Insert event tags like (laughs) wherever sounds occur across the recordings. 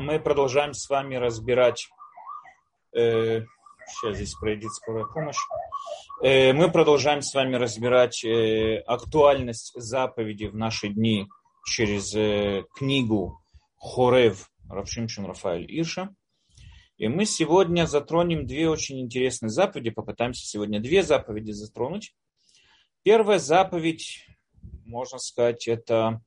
Мы продолжаем с вами разбирать, э, сейчас здесь пройдет скорая помощь, э, мы продолжаем с вами разбирать э, актуальность заповеди в наши дни через э, книгу Хорев Равшимшин Рафаэль Ирша. И мы сегодня затронем две очень интересные заповеди, попытаемся сегодня две заповеди затронуть. Первая заповедь, можно сказать, это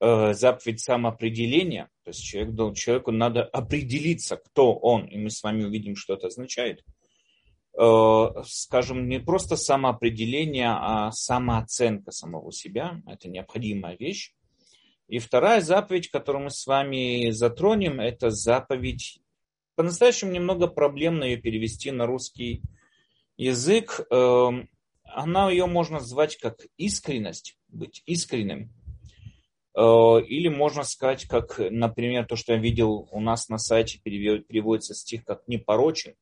заповедь самоопределения, то есть человек, человеку надо определиться, кто он, и мы с вами увидим, что это означает. Э, скажем, не просто самоопределение, а самооценка самого себя, это необходимая вещь. И вторая заповедь, которую мы с вами затронем, это заповедь, по-настоящему немного проблемно ее перевести на русский язык. Э, она ее можно назвать как искренность, быть искренним. Э, или можно сказать, как, например, то, что я видел у нас на сайте, переводится стих как непорочен,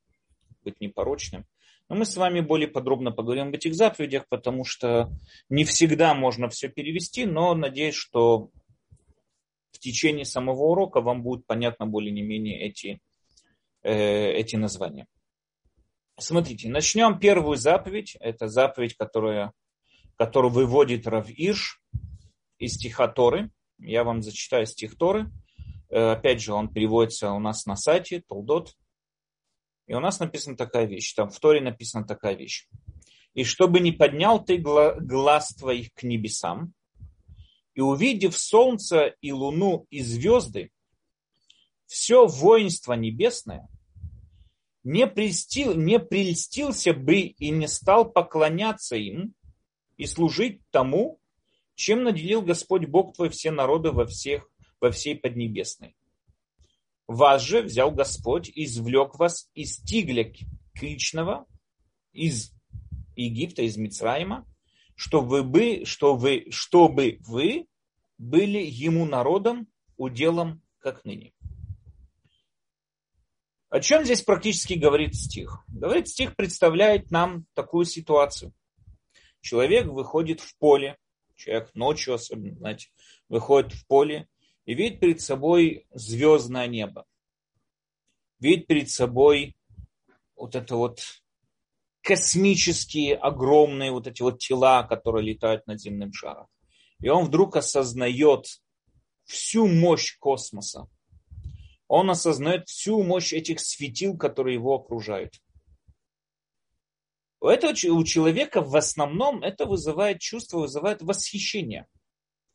быть непорочным. Но мы с вами более подробно поговорим об этих заповедях, потому что не всегда можно все перевести, но надеюсь, что в течение самого урока вам будет понятно более не менее эти, э, эти названия. Смотрите, начнем первую заповедь. Это заповедь, которая, которую выводит Рав Ирш из стиха Торы. Я вам зачитаю стих Торы. Э, опять же, он переводится у нас на сайте Толдот. И у нас написана такая вещь. Там в Торе написана такая вещь. И чтобы не поднял ты глаз твоих к небесам, и увидев солнце и луну и звезды, все воинство небесное, не, прельстил, не прельстился бы и не стал поклоняться им и служить тому, чем наделил Господь Бог твой все народы во, всех, во всей Поднебесной. Вас же взял Господь, извлек вас из Тигля Кричного, из Египта, из Мицраима, чтобы вы, что чтобы вы были ему народом, уделом, как ныне. О чем здесь практически говорит стих? Говорит стих представляет нам такую ситуацию. Человек выходит в поле, человек ночью особенно, знаете, выходит в поле и видит перед собой звездное небо. Видит перед собой вот это вот космические, огромные вот эти вот тела, которые летают над земным шаром. И он вдруг осознает всю мощь космоса. Он осознает всю мощь этих светил, которые его окружают. У этого у человека в основном это вызывает чувство, вызывает восхищение.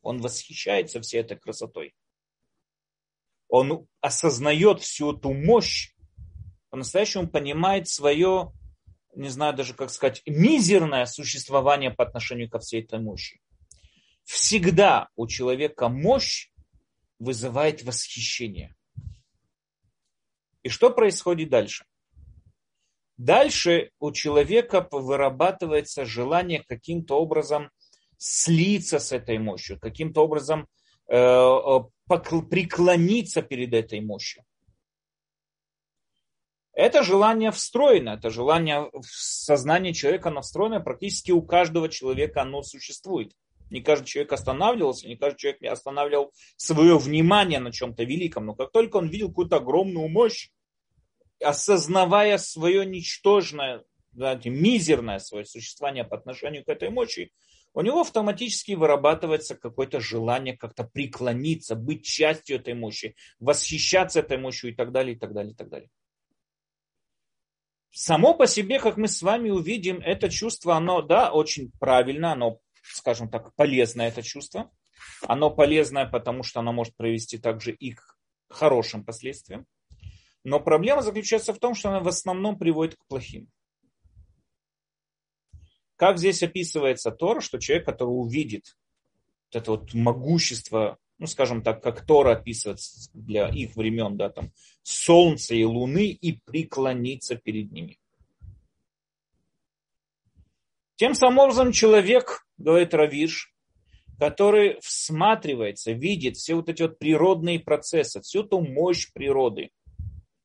Он восхищается всей этой красотой. Он осознает всю эту мощь, по-настоящему понимает свое, не знаю даже как сказать, мизерное существование по отношению ко всей этой мощи. Всегда у человека мощь вызывает восхищение. И что происходит дальше? Дальше у человека вырабатывается желание каким-то образом слиться с этой мощью, каким-то образом э, э преклониться перед этой мощью. Это желание встроено, это желание в сознании человека, оно встроено, практически у каждого человека оно существует. Не каждый человек останавливался, не каждый человек останавливал свое внимание на чем-то великом. Но как только он видел какую-то огромную мощь, осознавая свое ничтожное, знаете, мизерное свое существование по отношению к этой мощи, у него автоматически вырабатывается какое-то желание как-то преклониться, быть частью этой мощи, восхищаться этой мощью и так далее, и так далее, и так далее. Само по себе, как мы с вами увидим, это чувство, оно, да, очень правильно, оно, скажем так, полезное это чувство. Оно полезное, потому что оно может привести также и к хорошим последствиям. Но проблема заключается в том, что она в основном приводит к плохим. Как здесь описывается Тора, что человек, который увидит вот это вот могущество, ну, скажем так, как Тора описывается для их времен, да, там, солнца и луны и преклониться перед ними. Тем самым образом человек, говорит Равиш, который всматривается, видит все вот эти вот природные процессы, всю эту мощь природы –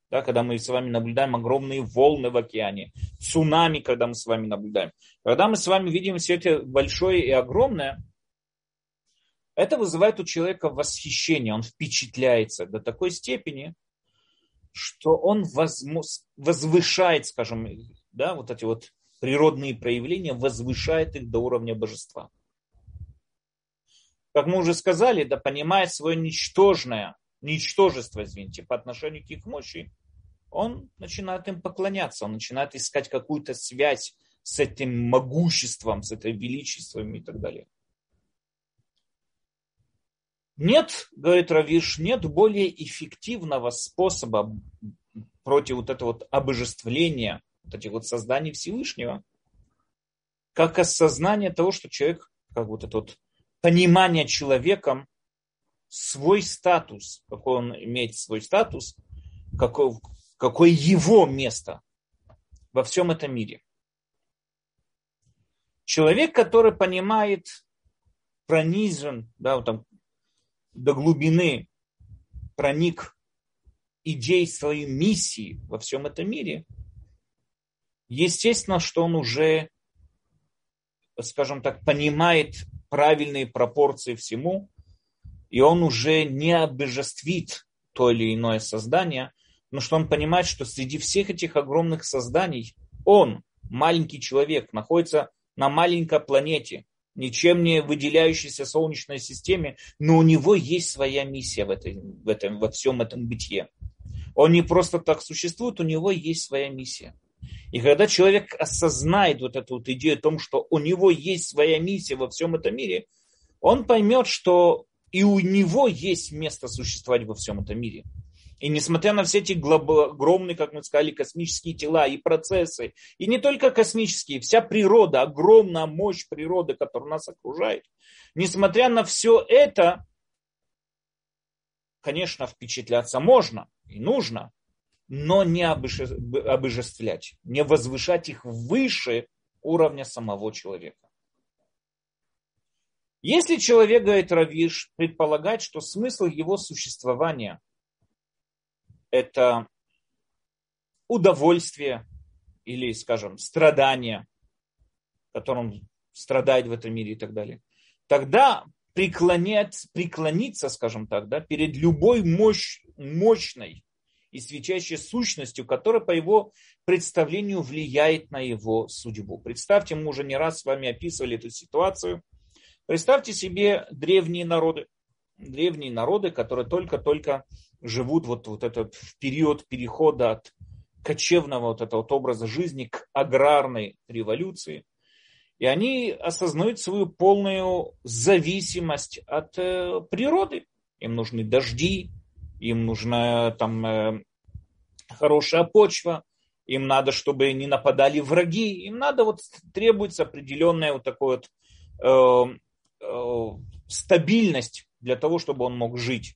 да, когда мы с вами наблюдаем огромные волны в океане, цунами, когда мы с вами наблюдаем. Когда мы с вами видим все это большое и огромное, это вызывает у человека восхищение, он впечатляется до такой степени, что он возвышает, скажем, да, вот эти вот природные проявления, возвышает их до уровня божества. Как мы уже сказали, да, понимает свое ничтожное, ничтожество, извините, по отношению к их мощи, он начинает им поклоняться, он начинает искать какую-то связь с этим могуществом, с этой величеством и так далее. Нет, говорит Равиш, нет более эффективного способа против вот этого вот обожествления, вот этих вот созданий Всевышнего, как осознание того, что человек, как вот это вот понимание человеком свой статус, какой он имеет свой статус, какой, какое его место во всем этом мире. Человек, который понимает, пронизан, да, вот там, до глубины, проник идей своей миссии во всем этом мире, естественно, что он уже, скажем так, понимает правильные пропорции всему, и он уже не обожествит то или иное создание, но что он понимает, что среди всех этих огромных созданий он, маленький человек, находится на маленькой планете, ничем не выделяющейся Солнечной системе, но у него есть своя миссия в, этой, в этом, во всем этом бытие. Он не просто так существует, у него есть своя миссия. И когда человек осознает вот эту вот идею о том, что у него есть своя миссия во всем этом мире, он поймет, что и у него есть место существовать во всем этом мире. И несмотря на все эти огромные, как мы сказали, космические тела и процессы, и не только космические, вся природа, огромная мощь природы, которая нас окружает, несмотря на все это, конечно, впечатляться можно и нужно, но не обожествлять, не возвышать их выше уровня самого человека. Если человек, говорит Равиш, предполагать, что смысл его существования это удовольствие или, скажем, страдание, которым страдает в этом мире и так далее, тогда преклонять, преклониться, скажем так, да, перед любой мощь, мощной и свечащей сущностью, которая по его представлению влияет на его судьбу. Представьте, мы уже не раз с вами описывали эту ситуацию. Представьте себе древние народы. Древние народы, которые только-только живут вот, вот этот период перехода от кочевного вот этого вот образа жизни к аграрной революции. И они осознают свою полную зависимость от э, природы. Им нужны дожди, им нужна там э, хорошая почва, им надо, чтобы не нападали враги, им надо вот требуется определенная вот такая вот э, э, стабильность для того, чтобы он мог жить.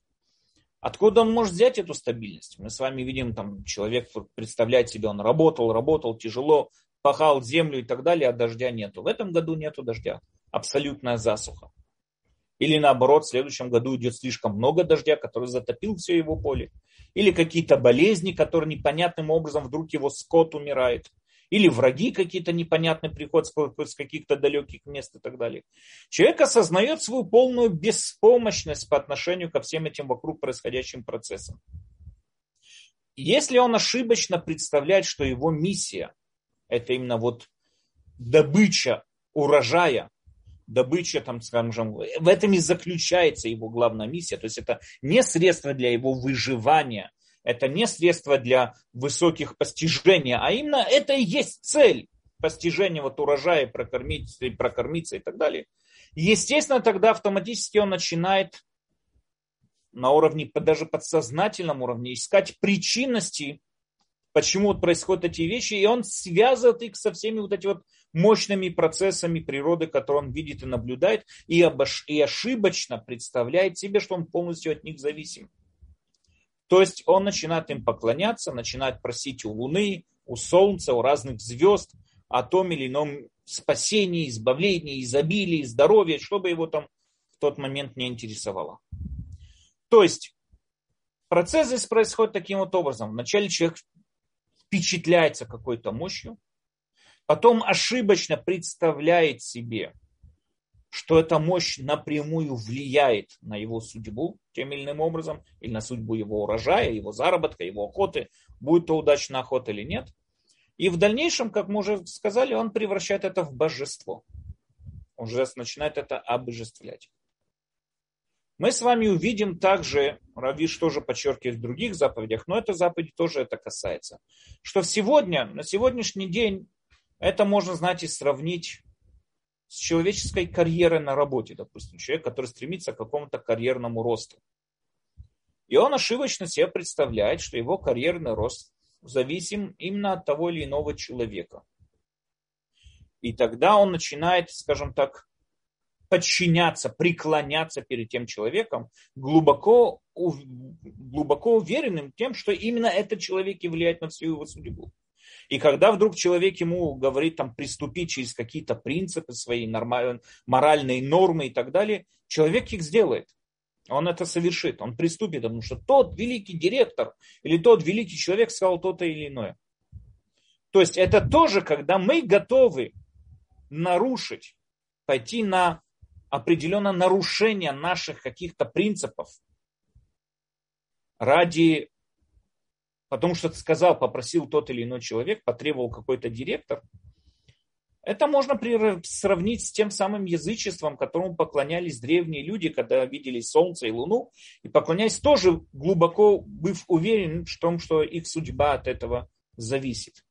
Откуда он может взять эту стабильность? Мы с вами видим, там человек представляет себе, он работал, работал тяжело, пахал землю и так далее, а дождя нету. В этом году нету дождя. Абсолютная засуха. Или наоборот, в следующем году идет слишком много дождя, который затопил все его поле. Или какие-то болезни, которые непонятным образом вдруг его скот умирает или враги какие-то непонятные приходят с каких-то далеких мест и так далее. Человек осознает свою полную беспомощность по отношению ко всем этим вокруг происходящим процессам. Если он ошибочно представляет, что его миссия – это именно вот добыча урожая, добыча, там, скажем, в этом и заключается его главная миссия. То есть это не средство для его выживания, это не средство для высоких постижений, а именно это и есть цель постижения вот урожая, прокормить, прокормиться и так далее. Естественно, тогда автоматически он начинает на уровне, даже подсознательном уровне, искать причинности, почему вот происходят эти вещи, и он связывает их со всеми вот этими вот мощными процессами природы, которые он видит и наблюдает, и, обош... и ошибочно представляет себе, что он полностью от них зависим. То есть он начинает им поклоняться, начинает просить у Луны, у Солнца, у разных звезд о том или ином спасении, избавлении, изобилии, здоровье, чтобы его там в тот момент не интересовало. То есть процесс здесь происходит таким вот образом. Вначале человек впечатляется какой-то мощью, потом ошибочно представляет себе, что эта мощь напрямую влияет на его судьбу тем или иным образом, или на судьбу его урожая, его заработка, его охоты, будет то удачная охота или нет. И в дальнейшем, как мы уже сказали, он превращает это в божество. Он уже начинает это обожествлять. Мы с вами увидим также, Равиш тоже подчеркивает в других заповедях, но это заповеди тоже это касается, что сегодня, на сегодняшний день, это можно, знаете, сравнить с человеческой карьерой на работе, допустим, человек, который стремится к какому-то карьерному росту. И он ошибочно себе представляет, что его карьерный рост зависим именно от того или иного человека. И тогда он начинает, скажем так, подчиняться, преклоняться перед тем человеком, глубоко, глубоко уверенным тем, что именно этот человек и влияет на всю его судьбу. И когда вдруг человек ему говорит там приступить через какие-то принципы свои, нормальные, моральные нормы и так далее, человек их сделает. Он это совершит, он приступит, потому что тот великий директор или тот великий человек сказал то-то или иное. То есть это тоже, когда мы готовы нарушить, пойти на определенное нарушение наших каких-то принципов ради потому что сказал, попросил тот или иной человек, потребовал какой-то директор, это можно сравнить с тем самым язычеством, которому поклонялись древние люди, когда видели солнце и луну, и поклонялись тоже глубоко, быв уверен в том, что их судьба от этого зависит.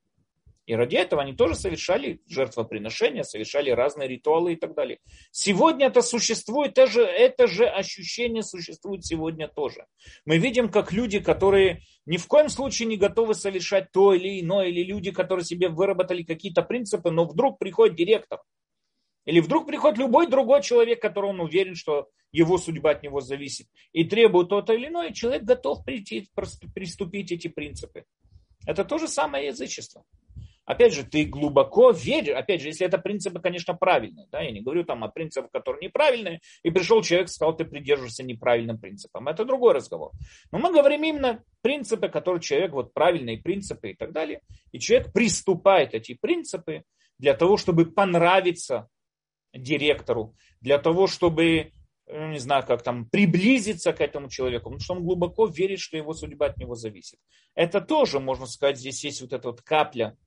И ради этого они тоже совершали жертвоприношения, совершали разные ритуалы и так далее. Сегодня это существует, это же, это же ощущение существует сегодня тоже. Мы видим, как люди, которые ни в коем случае не готовы совершать то или иное, или люди, которые себе выработали какие-то принципы, но вдруг приходит директор, или вдруг приходит любой другой человек, который он уверен, что его судьба от него зависит, и требует то-то или иное, и человек готов прийти, приступить эти принципы. Это то же самое язычество. Опять же, ты глубоко веришь, опять же, если это принципы, конечно, правильные, да, я не говорю там о принципах, которые неправильные, и пришел человек сказал, ты придерживаешься неправильным принципам, это другой разговор. Но мы говорим именно принципы, которые человек, вот правильные принципы и так далее, и человек приступает эти принципы для того, чтобы понравиться директору, для того, чтобы ну, не знаю, как там, приблизиться к этому человеку, потому что он глубоко верит, что его судьба от него зависит. Это тоже, можно сказать, здесь есть вот эта вот капля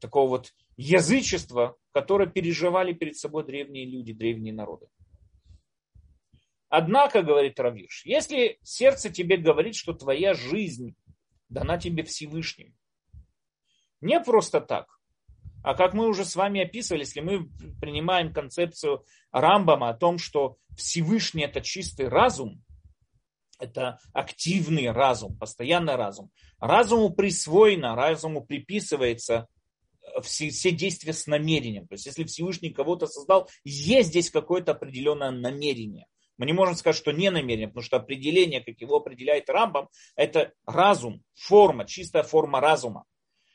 такого вот язычества, которое переживали перед собой древние люди, древние народы. Однако, говорит Равиш, если сердце тебе говорит, что твоя жизнь дана тебе Всевышним, не просто так, а как мы уже с вами описывали, если мы принимаем концепцию Рамбама о том, что Всевышний это чистый разум, это активный разум, постоянный разум. Разуму присвоено, разуму приписывается все, все действия с намерением. То есть, если Всевышний кого-то создал, есть здесь какое-то определенное намерение. Мы не можем сказать, что не намерение, потому что определение, как его определяет Рамбам, это разум, форма, чистая форма разума.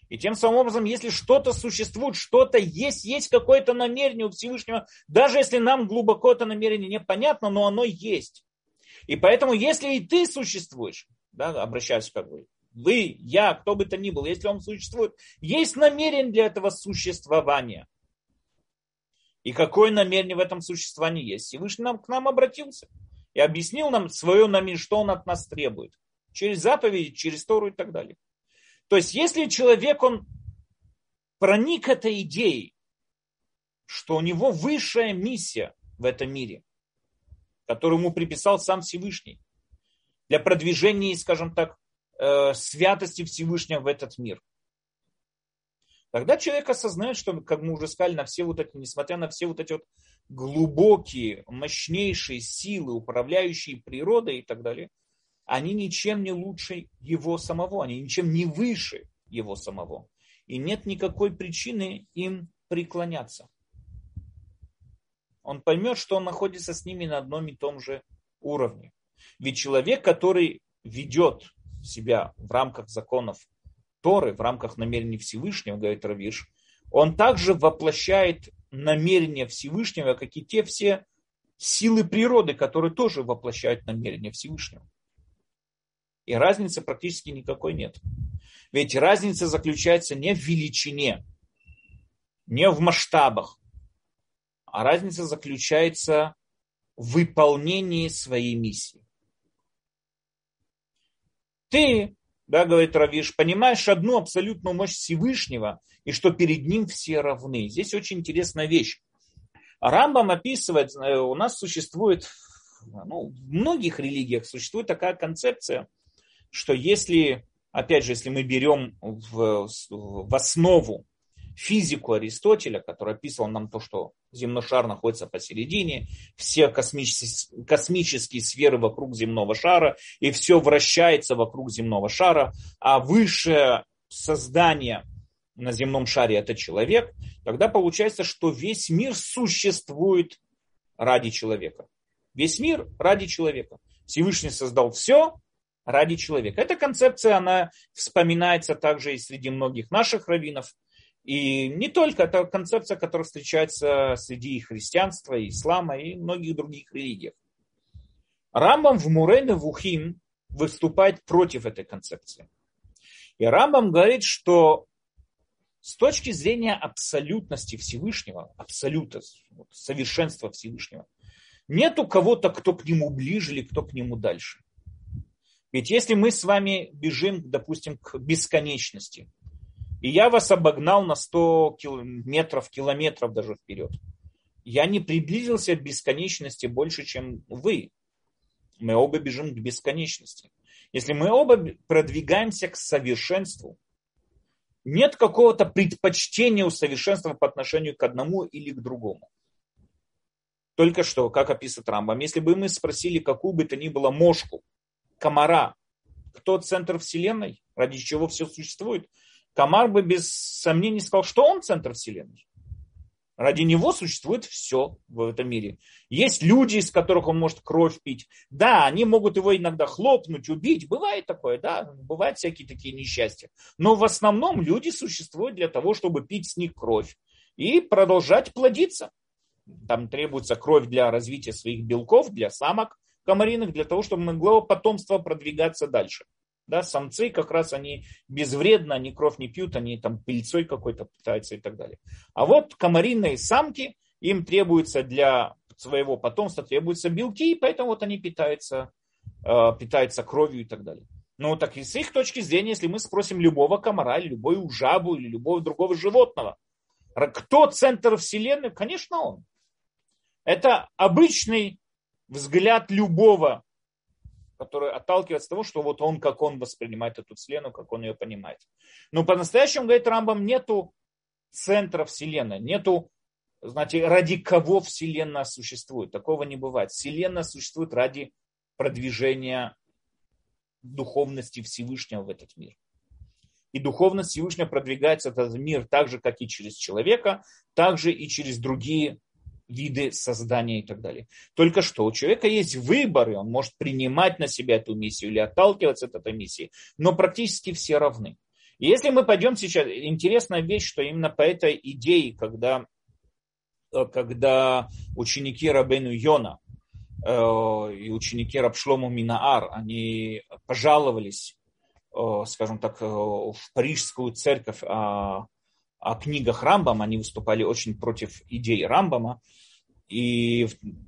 И тем самым образом, если что-то существует, что-то есть, есть какое-то намерение у Всевышнего, даже если нам глубоко это намерение непонятно, но оно есть. И поэтому, если и ты существуешь, да, обращаюсь как бы вы, я, кто бы то ни был, если он существует, есть намерение для этого существования. И какое намерение в этом существовании есть? Всевышний нам, к нам обратился и объяснил нам свое намерение, что он от нас требует. Через заповеди, через Тору и так далее. То есть, если человек, он проник этой идеей, что у него высшая миссия в этом мире, которую ему приписал сам Всевышний, для продвижения, скажем так, святости Всевышнего в этот мир. Тогда человек осознает, что, как мы уже сказали, на все вот эти, несмотря на все вот эти вот глубокие, мощнейшие силы, управляющие природой и так далее, они ничем не лучше его самого, они ничем не выше его самого. И нет никакой причины им преклоняться. Он поймет, что он находится с ними на одном и том же уровне. Ведь человек, который ведет себя в рамках законов Торы, в рамках намерений Всевышнего, говорит Равиш, он также воплощает намерения Всевышнего, как и те все силы природы, которые тоже воплощают намерения Всевышнего. И разницы практически никакой нет. Ведь разница заключается не в величине, не в масштабах, а разница заключается в выполнении своей миссии. Ты, да, говорит Равиш, понимаешь одну абсолютную мощь Всевышнего, и что перед ним все равны. Здесь очень интересная вещь. Рамбам описывает, э, у нас существует, ну, в многих религиях существует такая концепция, что если, опять же, если мы берем в, в основу физику Аристотеля, который описывал нам то, что земной шар находится посередине, все космические, космические сферы вокруг земного шара, и все вращается вокруг земного шара, а высшее создание на земном шаре это человек, тогда получается, что весь мир существует ради человека. Весь мир ради человека. Всевышний создал все ради человека. Эта концепция, она вспоминается также и среди многих наших раввинов, и не только, это концепция, которая встречается среди христианства, ислама и многих других религий. Рамбам в Мурене Вухим выступает против этой концепции. И Рамбам говорит, что с точки зрения абсолютности Всевышнего, абсолюта, совершенства Всевышнего, нету кого-то, кто к нему ближе или кто к нему дальше. Ведь если мы с вами бежим, допустим, к бесконечности, и я вас обогнал на 100 метров, километров даже вперед. Я не приблизился к бесконечности больше, чем вы. Мы оба бежим к бесконечности. Если мы оба продвигаемся к совершенству, нет какого-то предпочтения у совершенства по отношению к одному или к другому. Только что, как описывает Рамбам, если бы мы спросили какую бы то ни было мошку, комара, кто центр Вселенной, ради чего все существует, Камар бы без сомнений сказал, что он центр Вселенной. Ради него существует все в этом мире. Есть люди, из которых он может кровь пить. Да, они могут его иногда хлопнуть, убить. Бывает такое, да, бывают всякие такие несчастья. Но в основном люди существуют для того, чтобы пить с них кровь и продолжать плодиться. Там требуется кровь для развития своих белков, для самок комариных, для того, чтобы могло потомство продвигаться дальше. Да, самцы как раз они безвредны, они кровь не пьют, они там пыльцой какой-то питаются и так далее. А вот комариные самки, им требуется для своего потомства требуются белки, и поэтому вот они питаются, э, питаются кровью и так далее. Ну, так и с их точки зрения, если мы спросим любого комара, или любую жабу, или любого другого животного, кто центр Вселенной? Конечно, он. Это обычный взгляд любого который отталкивается от того, что вот он, как он воспринимает эту Вселенную, как он ее понимает. Но по-настоящему, говорит Рамбам, нету центра Вселенной, нету, знаете, ради кого Вселенная существует. Такого не бывает. Вселенная существует ради продвижения духовности Всевышнего в этот мир. И духовность Всевышнего продвигается в этот мир так же, как и через человека, так же и через другие виды создания и так далее. Только что у человека есть выборы, он может принимать на себя эту миссию или отталкиваться от этой миссии, но практически все равны. И если мы пойдем сейчас, интересная вещь, что именно по этой идее, когда, э, когда ученики Рабену Йона э, и ученики Рабшлому Минаар, они пожаловались, э, скажем так, в Парижскую церковь о, о книгах Рамбама, они выступали очень против идей Рамбама, и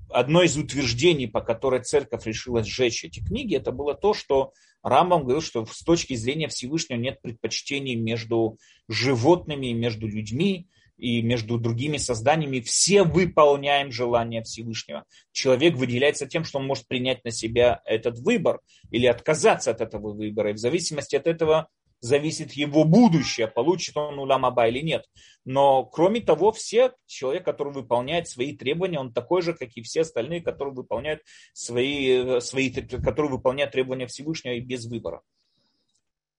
одно из утверждений, по которой церковь решила сжечь эти книги, это было то, что Рамбам говорил, что с точки зрения Всевышнего нет предпочтений между животными, между людьми и между другими созданиями. Все выполняем желание Всевышнего. Человек выделяется тем, что он может принять на себя этот выбор или отказаться от этого выбора. И в зависимости от этого зависит его будущее, получит он уламаба или нет. Но кроме того, все человек, который выполняет свои требования, он такой же, как и все остальные, которые выполняют свои, свои которые выполняют требования Всевышнего и без выбора.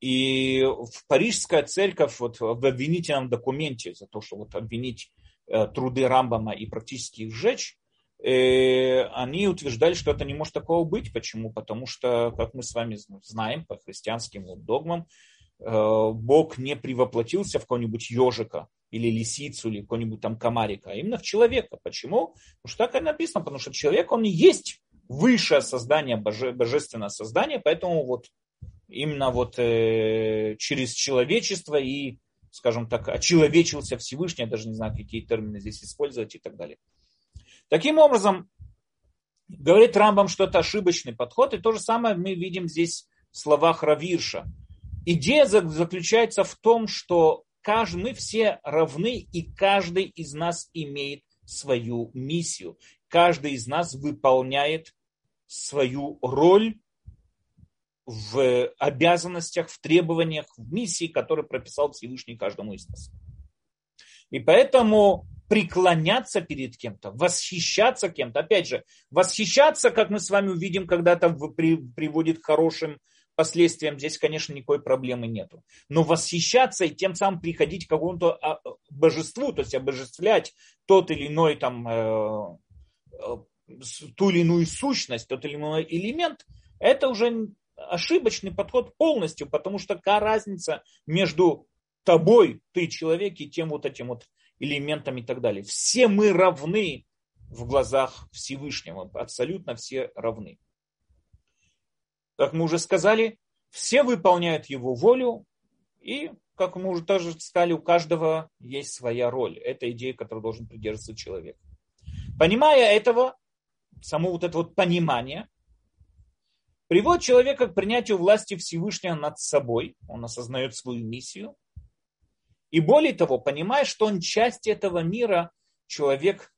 И в Парижская церковь вот, в обвинительном документе за то, что вот обвинить э, труды Рамбама и практически их сжечь, э, они утверждали, что это не может такого быть. Почему? Потому что, как мы с вами знаем по христианским догмам, Бог не привоплотился в какого-нибудь ежика или лисицу, или какого-нибудь там комарика, а именно в человека. Почему? Потому что так и написано, потому что человек, он и есть высшее создание, боже, божественное создание, поэтому вот именно вот э, через человечество и, скажем так, очеловечился Всевышний, я даже не знаю, какие термины здесь использовать и так далее. Таким образом, говорит Рамбам, что это ошибочный подход, и то же самое мы видим здесь в словах Равирша. Идея заключается в том, что каждый, мы все равны, и каждый из нас имеет свою миссию. Каждый из нас выполняет свою роль в обязанностях, в требованиях, в миссии, которые прописал Всевышний каждому из нас. И поэтому преклоняться перед кем-то, восхищаться кем-то, опять же, восхищаться, как мы с вами увидим, когда это приводит к хорошим последствиям, здесь, конечно, никакой проблемы нету. Но восхищаться и тем самым приходить к какому-то а, божеству, то есть обожествлять тот или иной там, э, э, ту или иную сущность, тот или иной элемент, это уже ошибочный подход полностью, потому что какая разница между тобой, ты человек, и тем вот этим вот элементом и так далее. Все мы равны в глазах Всевышнего, абсолютно все равны. Как мы уже сказали, все выполняют его волю, и, как мы уже тоже сказали, у каждого есть своя роль. Это идея, которой должен придерживаться человек. Понимая этого, само вот это вот понимание, приводит человека к принятию власти Всевышнего над собой. Он осознает свою миссию. И более того, понимая, что он часть этого мира, человек,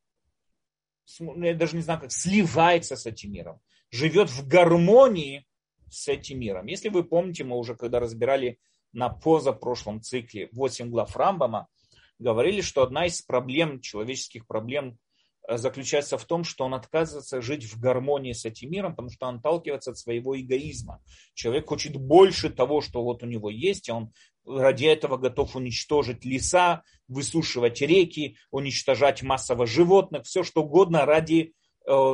я даже не знаю как, сливается с этим миром, живет в гармонии с этим миром. Если вы помните, мы уже когда разбирали на позапрошлом цикле 8 глав Рамбама, говорили, что одна из проблем, человеческих проблем Э, заключается в том, что он отказывается жить в гармонии с этим миром, потому что он отталкивается от своего эгоизма. Человек хочет больше того, что вот у него есть, и он ради этого готов уничтожить леса, высушивать реки, уничтожать массово животных, все что угодно ради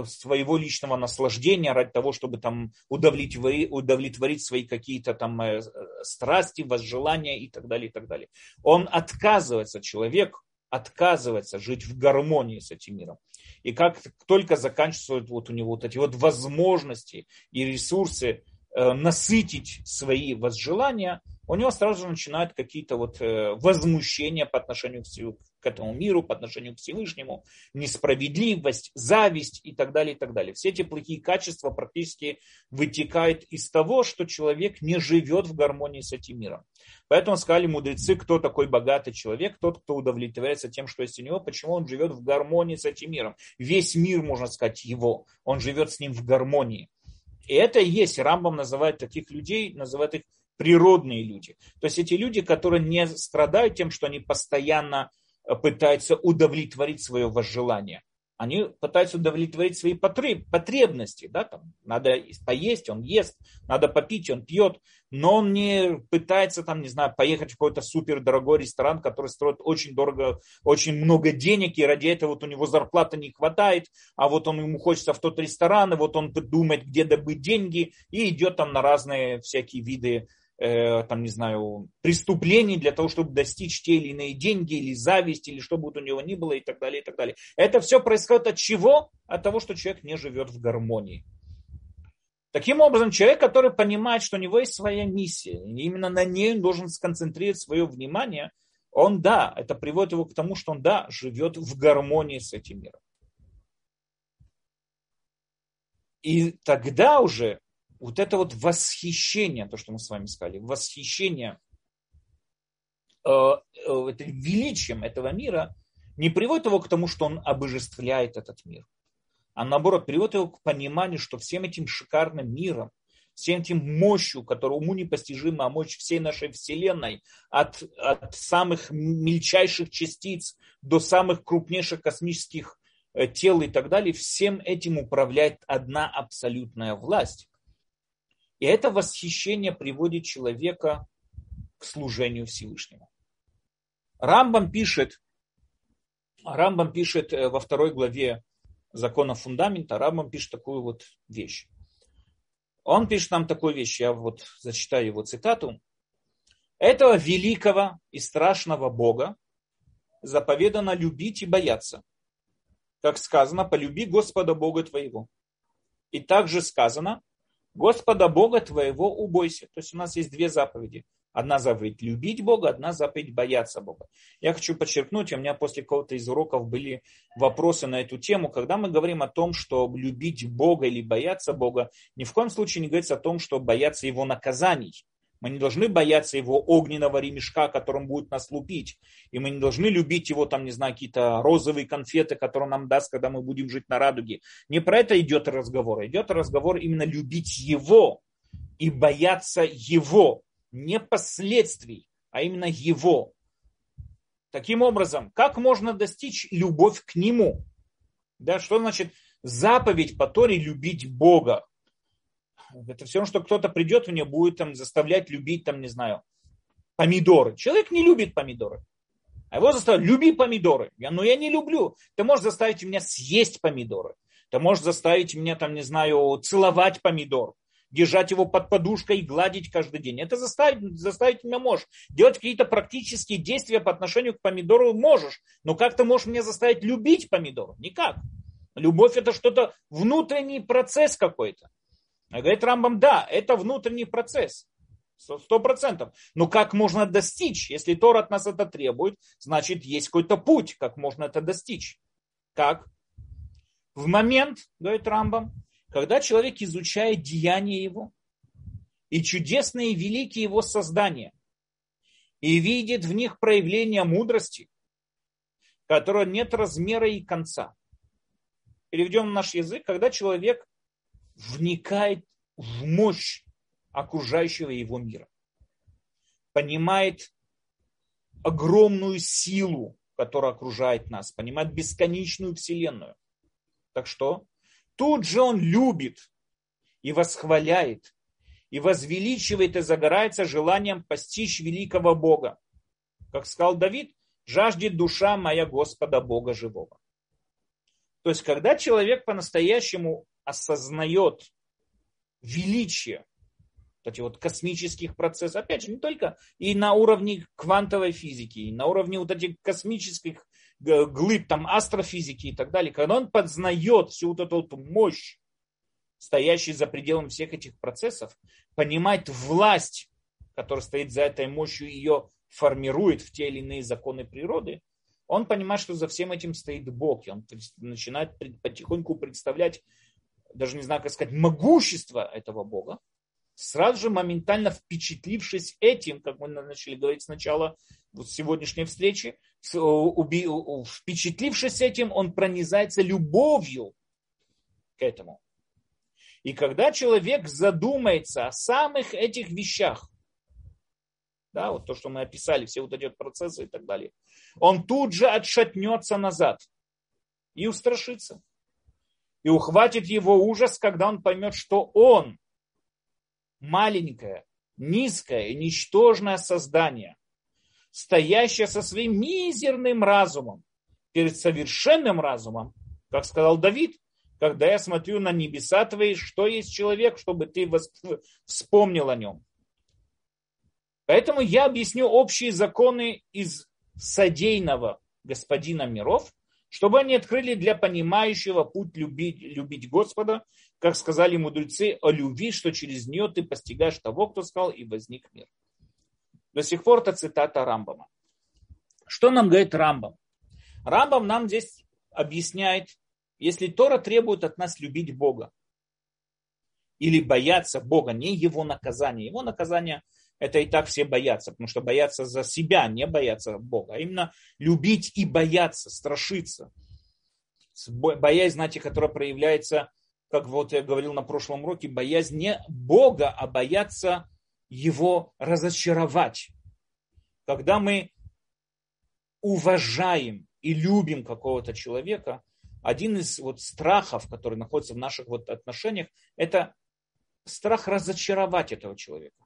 своего личного наслаждения, ради того, чтобы там удовлетворить, удовлетворить свои какие-то там э, страсти, возжелания и так далее, и так далее. Он отказывается, человек отказывается жить в гармонии с этим миром. И как только заканчиваются вот у него вот эти вот возможности и ресурсы э, насытить свои возжелания, у него сразу же начинают какие-то вот э, возмущения по отношению к, к этому миру, по отношению к Всевышнему, несправедливость, зависть и так далее, и так далее. Все эти плохие качества практически вытекают из того, что человек не живет в гармонии с этим миром. Поэтому сказали мудрецы, кто такой богатый человек, тот, кто удовлетворяется тем, что есть у него, почему он живет в гармонии с этим миром. Весь мир, можно сказать, его, он живет с ним в гармонии. И это и есть, Рамбам называет таких людей, называет их природные люди. То есть эти люди, которые не страдают тем, что они постоянно пытаются удовлетворить свое возжелание. Они пытаются удовлетворить свои потребности. Да? Там, надо поесть, он ест, надо попить, он пьет. Но он не пытается, там, не знаю, поехать в какой-то супер дорогой ресторан, который строит очень дорого, очень много денег, и ради этого вот у него зарплата не хватает, а вот он ему хочется в тот ресторан, и вот он думает, где добыть деньги, и идет там на разные всякие виды там, не знаю, преступлений для того, чтобы достичь те или иные деньги, или зависть, или что бы у него ни было, и так далее, и так далее. Это все происходит от чего? От того, что человек не живет в гармонии. Таким образом, человек, который понимает, что у него есть своя миссия, и именно на ней он должен сконцентрировать свое внимание, он, да, это приводит его к тому, что он, да, живет в гармонии с этим миром. И тогда уже вот это вот восхищение, то, что мы с вами сказали, восхищение э, э, величием этого мира не приводит его к тому, что он обожествляет этот мир, а наоборот приводит его к пониманию, что всем этим шикарным миром, всем этим мощью, которая уму непостижима, а мощь всей нашей Вселенной, от, от самых мельчайших частиц до самых крупнейших космических э, тел и так далее, всем этим управляет одна абсолютная власть. И это восхищение приводит человека к служению Всевышнему. Рамбам пишет, Рамбам пишет э, во второй главе закона фундамента, Рамбам пишет такую вот вещь. Он пишет нам такую вещь, я вот зачитаю его цитату. Этого великого и страшного Бога заповедано любить и бояться. Как сказано, полюби Господа Бога твоего. И также сказано, Господа Бога твоего убойся. То есть у нас есть две заповеди. Одна заповедь любить Бога, одна заповедь бояться Бога. Я хочу подчеркнуть, у меня после кого-то из уроков были вопросы на эту тему. Когда мы говорим о том, что любить Бога или бояться Бога, ни в коем случае не говорится о том, что бояться Его наказаний. Мы не должны бояться его огненного ремешка, которым будет нас лупить. И мы не должны любить его, там, не знаю, какие-то розовые конфеты, которые он нам даст, когда мы будем жить на радуге. Не про это идет разговор. Идет разговор именно любить его и бояться его. Не последствий, а именно его. Таким образом, как можно достичь любовь к нему? Да, что значит заповедь по Торе любить Бога? Это все равно, что кто-то придет мне будет там заставлять любить, там, не знаю, помидоры. Человек не любит помидоры. А его заставляют, люби помидоры. Я, но я не люблю. Ты можешь заставить меня съесть помидоры. Ты можешь заставить меня, там, не знаю, целовать помидор. Держать его под подушкой и гладить каждый день. Это заставить, заставить меня можешь. Делать какие-то практические действия по отношению к помидору можешь. Но как ты можешь меня заставить любить помидор? Никак. Любовь это что-то, внутренний процесс какой-то. Говорит Рамбам, да, это внутренний процесс. Сто процентов. Но как можно достичь? Если Тор от нас это требует, значит, есть какой-то путь, как можно это достичь. Как? В момент, говорит Рамбам, когда человек изучает деяния его и чудесные и великие его создания, и видит в них проявление мудрости, которого нет размера и конца. Переведем наш язык, когда человек вникает в мощь окружающего его мира. Понимает огромную силу, которая окружает нас, понимает бесконечную вселенную. Так что тут же он любит и восхваляет, и возвеличивает и загорается желанием постичь великого Бога. Как сказал Давид, жаждет душа моя Господа Бога живого. То есть, когда человек по-настоящему осознает величие вот эти вот космических процессов, опять же, не только и на уровне квантовой физики, и на уровне вот этих космических глыб, там, астрофизики и так далее, когда он подзнает всю вот эту вот мощь, стоящую за пределами всех этих процессов, понимает власть, которая стоит за этой мощью, ее формирует в те или иные законы природы, он понимает, что за всем этим стоит Бог, и он начинает потихоньку представлять даже не знаю, как сказать, могущество этого Бога, сразу же моментально впечатлившись этим, как мы начали говорить сначала вот сегодняшней встречи, впечатлившись этим, он пронизается любовью к этому. И когда человек задумается о самых этих вещах, да, вот то, что мы описали, все вот эти вот процессы и так далее, он тут же отшатнется назад и устрашится и ухватит его ужас, когда он поймет, что он маленькое, низкое ничтожное создание, стоящее со своим мизерным разумом перед совершенным разумом, как сказал Давид, когда я смотрю на небеса твои, что есть человек, чтобы ты вспомнил о нем. Поэтому я объясню общие законы из содейного господина миров – чтобы они открыли для понимающего путь любить, любить Господа, как сказали мудрецы о любви, что через нее ты постигаешь того, кто сказал, и возник мир. До сих пор это цитата Рамбама. Что нам говорит Рамбам? Рамбам нам здесь объясняет, если Тора требует от нас любить Бога или бояться Бога, не его наказания. Его наказание это и так все боятся, потому что боятся за себя, не боятся Бога. А именно любить и бояться, страшиться. Боязнь, знаете, которая проявляется, как вот я говорил на прошлом уроке, боязнь не Бога, а бояться его разочаровать. Когда мы уважаем и любим какого-то человека, один из вот страхов, который находится в наших вот отношениях, это страх разочаровать этого человека.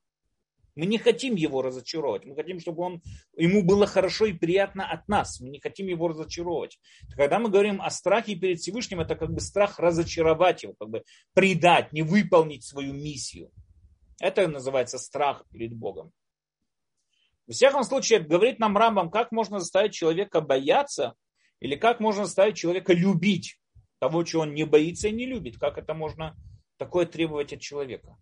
Мы не хотим его разочаровать. Мы хотим, чтобы он, ему было хорошо и приятно от нас. Мы не хотим его разочаровать. Когда мы говорим о страхе перед Всевышним, это как бы страх разочаровать его, как бы предать, не выполнить свою миссию. Это называется страх перед Богом. В всяком случае, говорит нам Рамбам, как можно заставить человека бояться, или как можно заставить человека любить того, чего он не боится и не любит. Как это можно такое требовать от человека?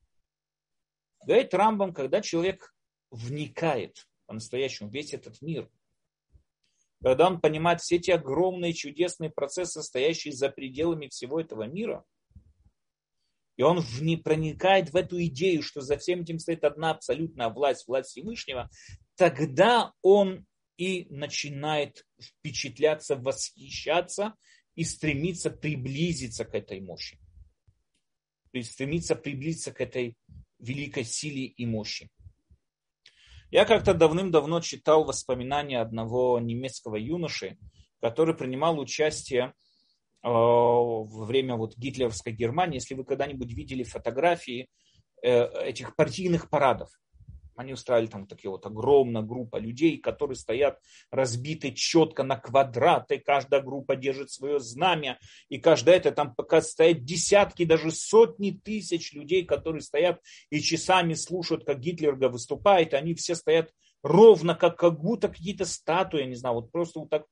Говорит Рамбам, когда человек вникает по-настоящему весь этот мир, когда он понимает все эти огромные чудесные процессы, стоящие за пределами всего этого мира, и он не проникает в эту идею, что за всем этим стоит одна абсолютная власть, власть Всевышнего, тогда он и начинает впечатляться, восхищаться и стремиться приблизиться к этой мощи. Стремиться приблизиться к этой великой силе и мощи. Я как-то давным-давно читал воспоминания одного немецкого юноши, который принимал участие э, во время вот гитлеровской Германии. Если вы когда-нибудь видели фотографии э, этих партийных парадов, они устраивали там такие вот огромная группа людей, которые стоят разбиты четко на квадраты. Каждая группа держит свое знамя. И каждая это там пока стоят десятки, даже сотни тысяч людей, которые стоят и часами слушают, как Гитлер выступает. Они все стоят ровно, как, как будто какие-то статуи, я не знаю, вот просто вот так.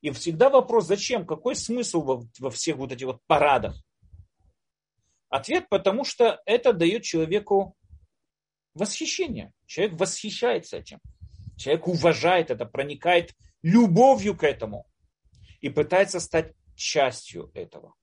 И всегда вопрос, зачем, какой смысл во, во всех вот этих вот парадах? Ответ, потому что это дает человеку восхищение. Человек восхищается этим. Человек уважает это, проникает любовью к этому и пытается стать частью этого.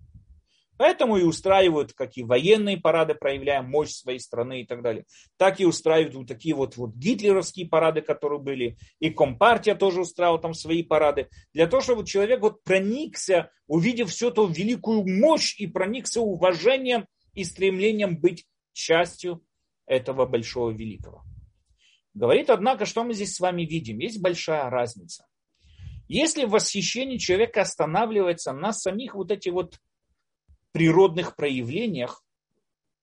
Поэтому и устраивают как и военные парады, проявляя мощь своей страны и так далее, так и устраивают вот такие вот, вот гитлеровские парады, которые были, и Компартия тоже устраивала там свои парады, для того, чтобы человек вот проникся, увидев всю эту великую мощь и проникся уважением и стремлением быть частью этого большого великого. Говорит, однако, что мы здесь с вами видим? Есть большая разница. Если восхищение человека останавливается на самих вот этих вот природных проявлениях,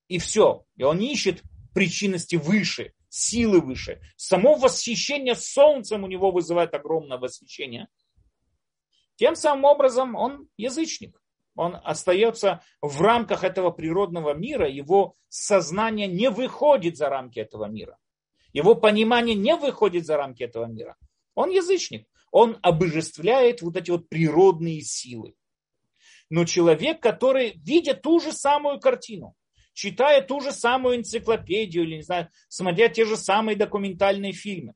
и все, и он ищет причинности выше, силы выше. Само восхищение солнцем у него вызывает огромное восхищение. Тем самым образом он язычник он остается в рамках этого природного мира, его сознание не выходит за рамки этого мира. Его понимание не выходит за рамки этого мира. Он язычник. Он обожествляет вот эти вот природные силы. Но человек, который, видя ту же самую картину, читая ту же самую энциклопедию или, не знаю, смотря те же самые документальные фильмы,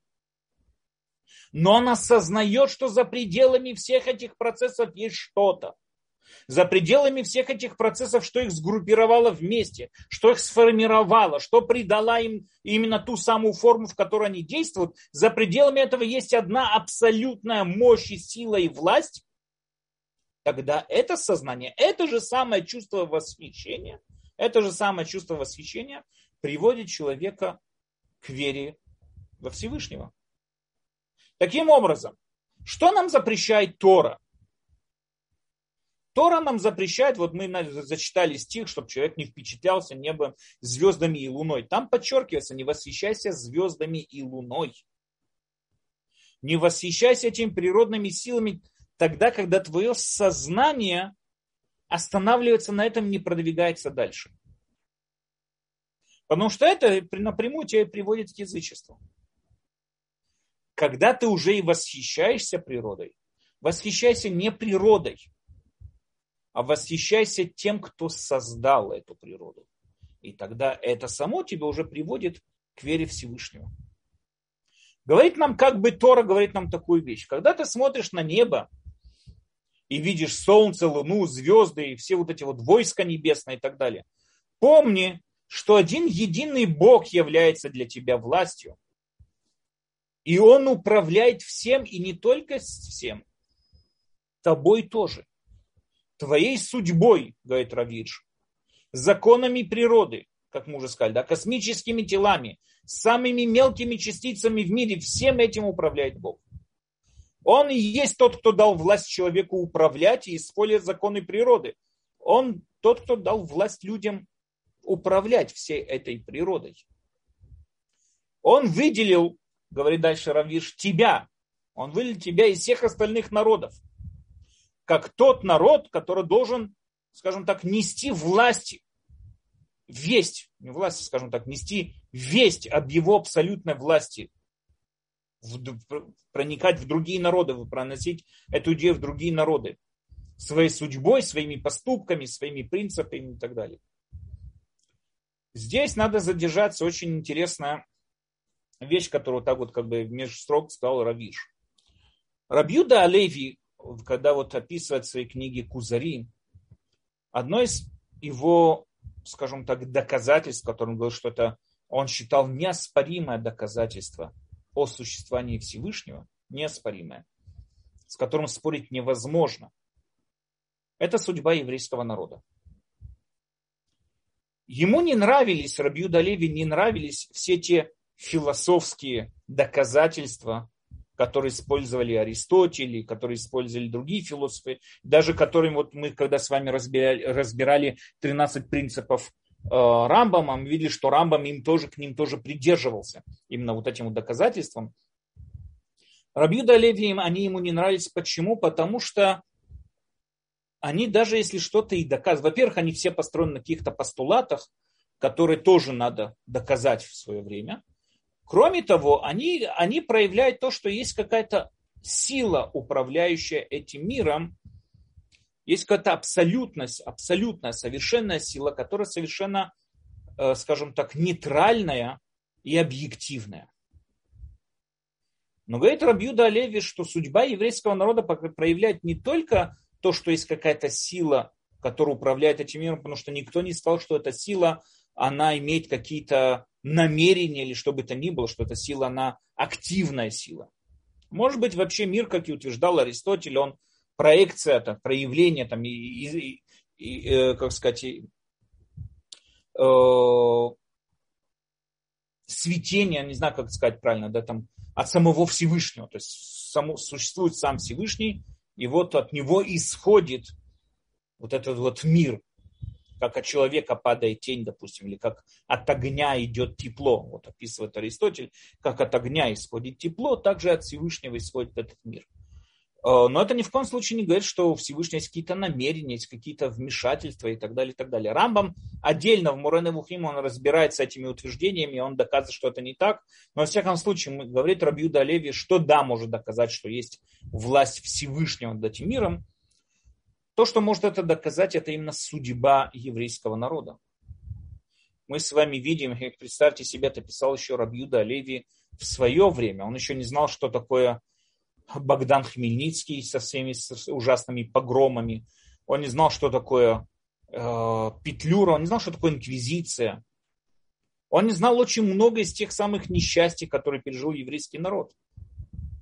но он осознает, что за пределами всех этих процессов есть что-то, за пределами всех этих процессов, что их сгруппировало вместе, что их сформировало, что придала им именно ту самую форму, в которой они действуют, за пределами этого есть одна абсолютная мощь и сила и власть, тогда это сознание, это же самое чувство восхищения, это же самое чувство восхищения приводит человека к вере во Всевышнего. Таким образом, что нам запрещает Тора? Тора нам запрещает, вот мы зачитали стих, чтобы человек не впечатлялся небом, звездами и луной. Там подчеркивается, не восхищайся звездами и луной. Не восхищайся этими природными силами тогда, когда твое сознание останавливается на этом, не продвигается дальше. Потому что это напрямую тебя приводит к язычеству. Когда ты уже и восхищаешься природой, восхищайся не природой, а восхищайся тем, кто создал эту природу. И тогда это само тебя уже приводит к вере Всевышнего. Говорит нам, как бы Тора говорит нам такую вещь. Когда ты смотришь на небо и видишь солнце, луну, звезды и все вот эти вот войска небесные и так далее, помни, что один единый Бог является для тебя властью. И Он управляет всем, и не только всем, тобой тоже твоей судьбой, говорит Равидж, законами природы, как мы уже сказали, да, космическими телами, самыми мелкими частицами в мире, всем этим управляет Бог. Он и есть тот, кто дал власть человеку управлять и использовать законы природы. Он тот, кто дал власть людям управлять всей этой природой. Он выделил, говорит дальше Равиш, тебя. Он выделил тебя из всех остальных народов как тот народ, который должен, скажем так, нести власть, весть, не власть, скажем так, нести весть об его абсолютной власти, проникать в другие народы, проносить эту идею в другие народы своей судьбой, своими поступками, своими принципами и так далее. здесь надо задержаться. Очень интересная вещь, которую так вот как бы между строк сказал Равиш. Рабьюда Алеви, когда вот описывает в своей книге Кузари, одно из его, скажем так, доказательств, которым он говорил, что это он считал неоспоримое доказательство о существовании Всевышнего, неоспоримое, с которым спорить невозможно. Это судьба еврейского народа. Ему не нравились, Рабью Далеви не нравились все те философские доказательства, которые использовали Аристотель, которые использовали другие философы, даже которым вот мы, когда с вами разбирали, разбирали 13 принципов э, Рамбама, мы видели, что Рамбам им тоже, к ним тоже придерживался, именно вот этим вот доказательством. Рабьюда Леви, они ему не нравились. Почему? Потому что они даже если что-то и доказывают, во-первых, они все построены на каких-то постулатах, которые тоже надо доказать в свое время. Кроме того, они, они проявляют то, что есть какая-то сила, управляющая этим миром, есть какая-то абсолютность, абсолютная, совершенная сила, которая совершенно, э, скажем так, нейтральная и объективная. Но говорит Рабьюда Олеви, что судьба еврейского народа проявляет не только то, что есть какая-то сила, которая управляет этим миром, потому что никто не сказал, что эта сила, она имеет какие-то намерения или что бы то ни было, что эта сила, она активная сила. Может быть, вообще мир, как и утверждал Аристотель, он проекция, там, проявление, там, и, и, и, э, как сказать, э, светение, не знаю, как сказать правильно, да, там, от самого Всевышнего. То есть само, существует сам Всевышний, и вот от него исходит вот этот вот мир, как от человека падает тень, допустим, или как от огня идет тепло, вот описывает Аристотель, как от огня исходит тепло, также от Всевышнего исходит этот мир. Э, но это ни в коем случае не говорит, что у Всевышнего есть какие-то намерения, есть какие-то вмешательства и так далее, и так далее. Рамбам отдельно в Мурене Вухим он разбирается этими утверждениями, он доказывает, что это не так. Но, во всяком случае, говорит Рабьюда Леви, что да, может доказать, что есть власть Всевышнего над этим миром. То, что может это доказать, это именно судьба еврейского народа. Мы с вами видим, представьте себе, это писал еще Рабьюда Леви в свое время. Он еще не знал, что такое Богдан Хмельницкий со всеми ужасными погромами. Он не знал, что такое э, Петлюра, он не знал, что такое инквизиция. Он не знал очень много из тех самых несчастий, которые пережил еврейский народ.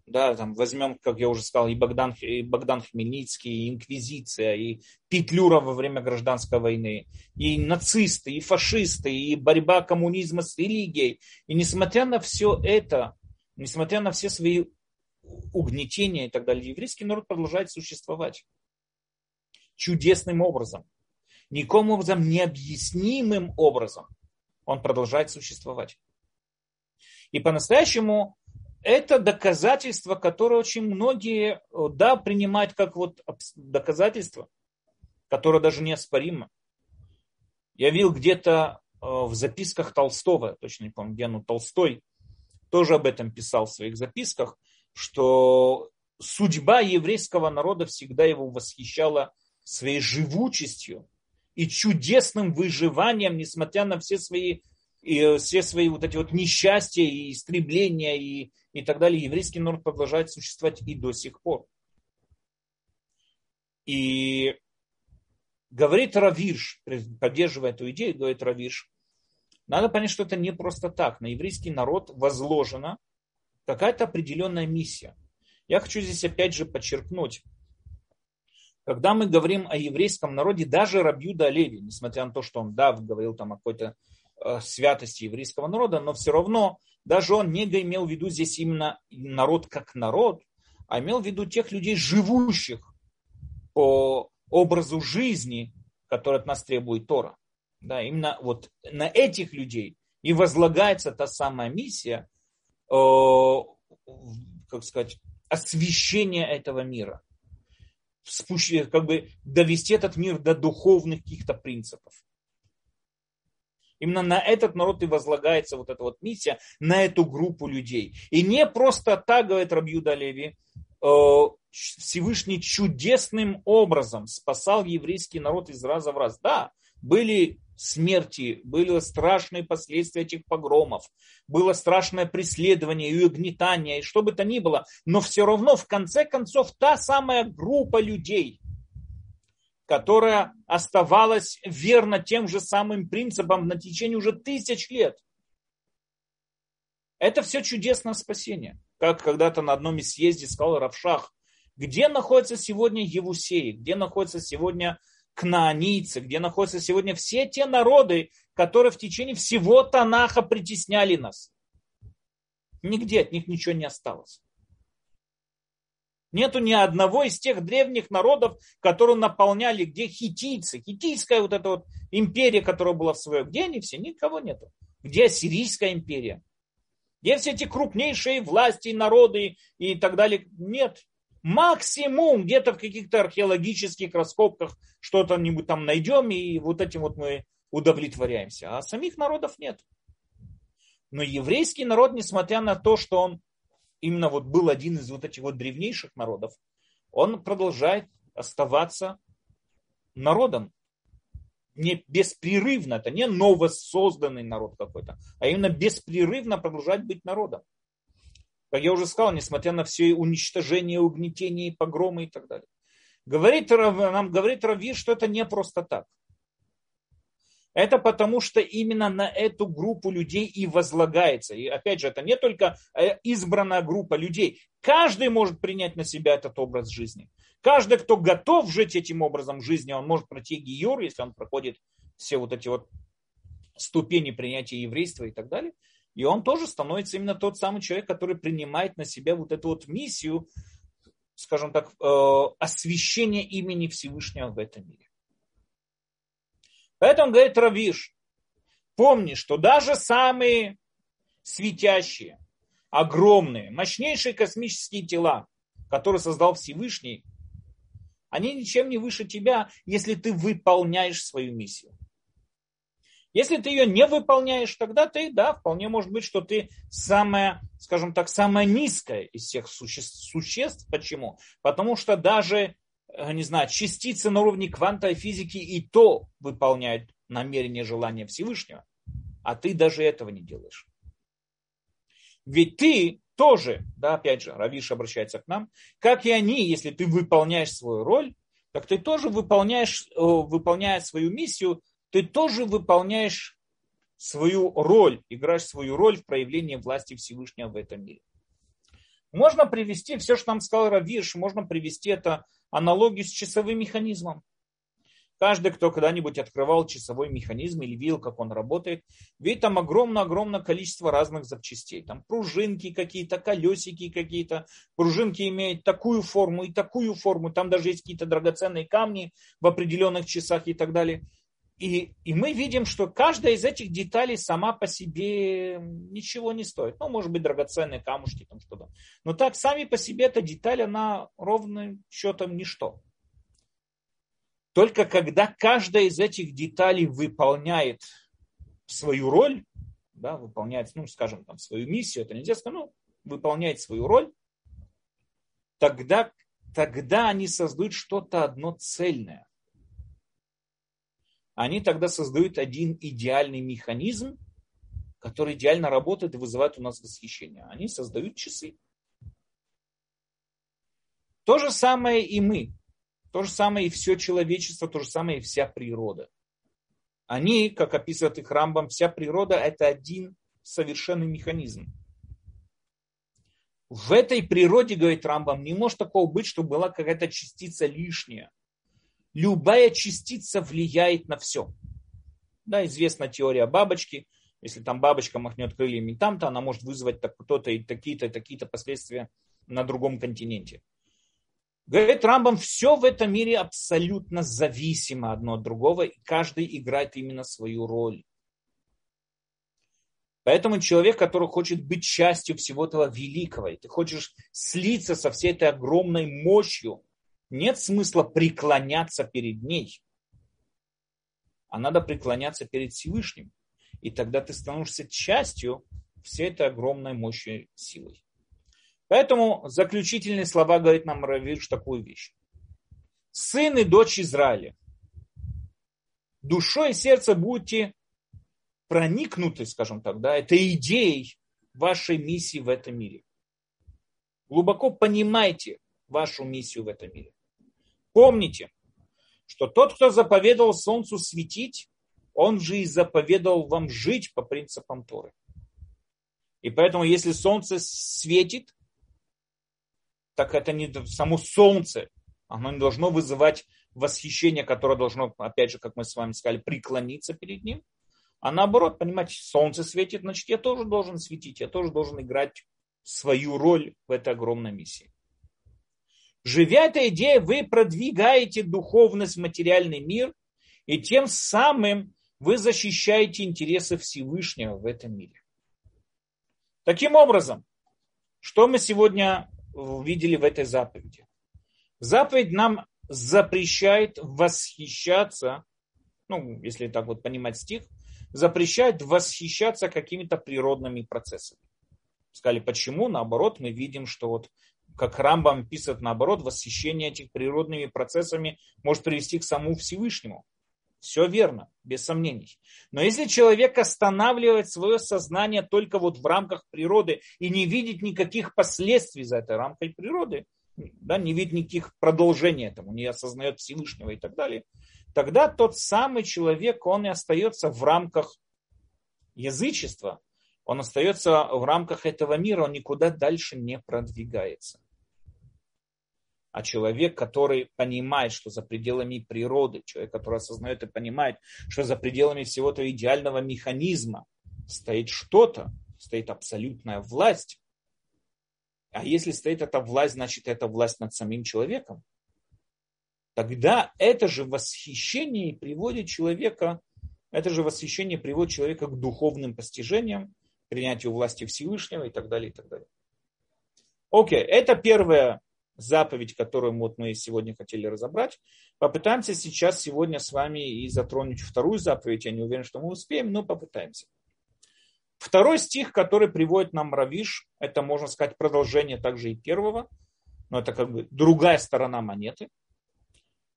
Да, там возьмем, как я уже сказал, и Богдан, и Богдан Хмельницкий, и Инквизиция, и Петлюра во время гражданской войны, и нацисты, и фашисты, и борьба коммунизма с религией. И несмотря на все это, несмотря на все свои угнетения и так далее, еврейский народ продолжает существовать чудесным образом, никаким образом необъяснимым образом он продолжает существовать. И по-настоящему это доказательство, которое очень многие, да, принимают как вот доказательство, которое даже неоспоримо. Я видел где-то э, в записках Толстого, точно не помню, где, ну, Толстой тоже об этом писал в своих записках, что судьба еврейского народа всегда его восхищала своей живучестью и чудесным выживанием, несмотря на все свои, и все свои вот эти вот несчастья и истребления и, и так далее. Еврейский народ продолжает существовать и до сих пор. И говорит Равиш, поддерживая эту идею, говорит Равиш, надо понять, что это не просто так. На еврейский народ возложено какая-то определенная миссия. Я хочу здесь опять же подчеркнуть, когда мы говорим о еврейском народе, даже Рабьюда Леви, несмотря на то, что он, да, говорил там о какой-то святости еврейского народа, но все равно даже он не имел в виду здесь именно народ как народ, а имел в виду тех людей, живущих по образу жизни, который от нас требует Тора. Да, именно вот на этих людей и возлагается та самая миссия, Э, как сказать, освещение этого мира. Спущ... Как бы довести этот мир до духовных каких-то принципов. Именно на этот народ и возлагается вот эта вот миссия, на эту группу людей. И не просто так, говорит Рабьюда Леви, э, Всевышний чудесным образом спасал еврейский народ из раза в раз. Да, были смерти, были страшные последствия этих погромов, было страшное преследование и угнетание, и что бы то ни было, но все равно в конце концов та самая группа людей, которая оставалась верна тем же самым принципам на течение уже тысяч лет. Это все чудесное спасение. Как когда-то на одном из съездов сказал Равшах, где находится сегодня Евусеи, где находятся сегодня кнаанийцы, где находятся сегодня все те народы, которые в течение всего Танаха притесняли нас. Нигде от них ничего не осталось. Нету ни одного из тех древних народов, которые наполняли, где хитийцы, хитийская вот эта вот империя, которая была в свое, где они все? Никого нету. Где Ассирийская империя? Где все эти крупнейшие власти, народы и так далее? Нет. Максимум где-то в каких-то археологических раскопках что-то-нибудь там найдем, и вот этим вот мы удовлетворяемся. А самих народов нет. Но еврейский народ, несмотря на то, что он именно вот был один из вот этих вот древнейших народов, он продолжает оставаться народом. Не беспрерывно, это не новосозданный народ какой-то, а именно беспрерывно продолжать быть народом. Как я уже сказал, несмотря на все уничтожение, угнетение, погромы и так далее. Говорит, нам говорит Рави, что это не просто так. Это потому, что именно на эту группу людей и возлагается. И опять же, это не только э, избранная группа людей. Каждый может принять на себя этот образ жизни. Каждый, кто готов жить этим образом жизни, он может пройти гиюр, если он проходит все вот эти вот ступени принятия еврейства и так далее. И он тоже становится именно тот самый человек, который принимает на себя вот эту вот миссию, скажем так, э, освящения имени Всевышнего в этом мире. Поэтому говорит Равиш, помни, что даже самые светящие, огромные, мощнейшие космические тела, которые создал Всевышний, они ничем не выше тебя, если ты выполняешь свою миссию. Если ты ее не выполняешь, тогда ты, да, вполне может быть, что ты самая, скажем так, самая низкая из всех существ. существ. Почему? Потому что даже не знаю, частицы на уровне квантовой физики и то выполняют намерение, желания Всевышнего, а ты даже этого не делаешь. Ведь ты тоже, да, опять же, Равиш обращается к нам, как и они, если ты выполняешь свою роль, так ты тоже выполняешь, э, выполняя свою миссию, ты тоже выполняешь свою роль, играешь свою роль в проявлении власти Всевышнего в этом мире. Можно привести, все, что нам сказал Равиш, можно привести это аналогию с часовым механизмом. Каждый, кто когда-нибудь открывал часовой механизм или видел, как он работает, видит там огромное-огромное количество разных запчастей. Там пружинки какие-то, колесики какие-то. Пружинки имеют такую форму и такую форму. Там даже есть какие-то драгоценные камни в определенных часах и так далее. И, и мы видим, что каждая из этих деталей сама по себе ничего не стоит. Ну, может быть, драгоценные камушки, там что-то. Но так, сами по себе эта деталь, она ровным счетом ничто. Только когда каждая из этих деталей выполняет свою роль, да, выполняет, ну, скажем, там, свою миссию, это нельзя сказать, ну, выполняет свою роль, тогда, тогда они создают что-то одно цельное они тогда создают один идеальный механизм, который идеально работает и вызывает у нас восхищение. Они создают часы. То же самое и мы. То же самое и все человечество, то же самое и вся природа. Они, как описывает их Рамбам, вся природа это один совершенный механизм. В этой природе, говорит Рамбам, не может такого быть, чтобы была какая-то частица лишняя любая частица влияет на все. Да, известна теория бабочки. Если там бабочка махнет крыльями там, то она может вызвать то-то и такие-то, такие-то последствия на другом континенте. Говорит Рамбам, все в этом мире абсолютно зависимо одно от другого, и каждый играет именно свою роль. Поэтому человек, который хочет быть частью всего этого великого, и ты хочешь слиться со всей этой огромной мощью, нет смысла преклоняться перед ней, а надо преклоняться перед Всевышним. И тогда ты становишься частью всей этой огромной мощи силой. Поэтому заключительные слова говорит нам Равиш такую вещь. Сын и дочь Израиля, душой и сердцем будете проникнуты, скажем так, да, этой идеей вашей миссии в этом мире. Глубоко понимайте вашу миссию в этом мире. Помните, что тот, кто заповедовал солнцу светить, он же и заповедовал вам жить по принципам Торы. И поэтому, если солнце светит, так это не само солнце, оно не должно вызывать восхищение, которое должно, опять же, как мы с вами сказали, преклониться перед ним. А наоборот, понимаете, солнце светит, значит, я тоже должен светить, я тоже должен играть свою роль в этой огромной миссии. Живя этой идеей, вы продвигаете духовность в материальный мир, и тем самым вы защищаете интересы Всевышнего в этом мире. Таким образом, что мы сегодня увидели в этой заповеди? Заповедь нам запрещает восхищаться, ну, если так вот понимать стих, запрещает восхищаться какими-то природными процессами. Сказали, почему? Наоборот, мы видим, что вот как Рамбам пишет, наоборот, восхищение этих природными процессами может привести к самому Всевышнему. Все верно, без сомнений. Но если человек останавливает свое сознание только вот в рамках природы и не видит никаких последствий за этой рамкой природы, да, не видит никаких продолжений этому, не осознает Всевышнего и так далее, тогда тот самый человек, он и остается в рамках язычества, он остается в рамках этого мира, он никуда дальше не продвигается. А человек, который понимает, что за пределами природы, человек, который осознает и понимает, что за пределами всего этого идеального механизма стоит что-то, стоит абсолютная власть, а если стоит эта власть, значит это власть над самим человеком. Тогда это же восхищение приводит человека, это же восхищение приводит человека к духовным постижениям, принятию власти Всевышнего и так далее, и так далее. Окей, это первая заповедь, которую вот мы сегодня хотели разобрать. Попытаемся сейчас сегодня с вами и затронуть вторую заповедь. Я не уверен, что мы успеем, но попытаемся. Второй стих, который приводит нам Равиш, это, можно сказать, продолжение также и первого, но это как бы другая сторона монеты.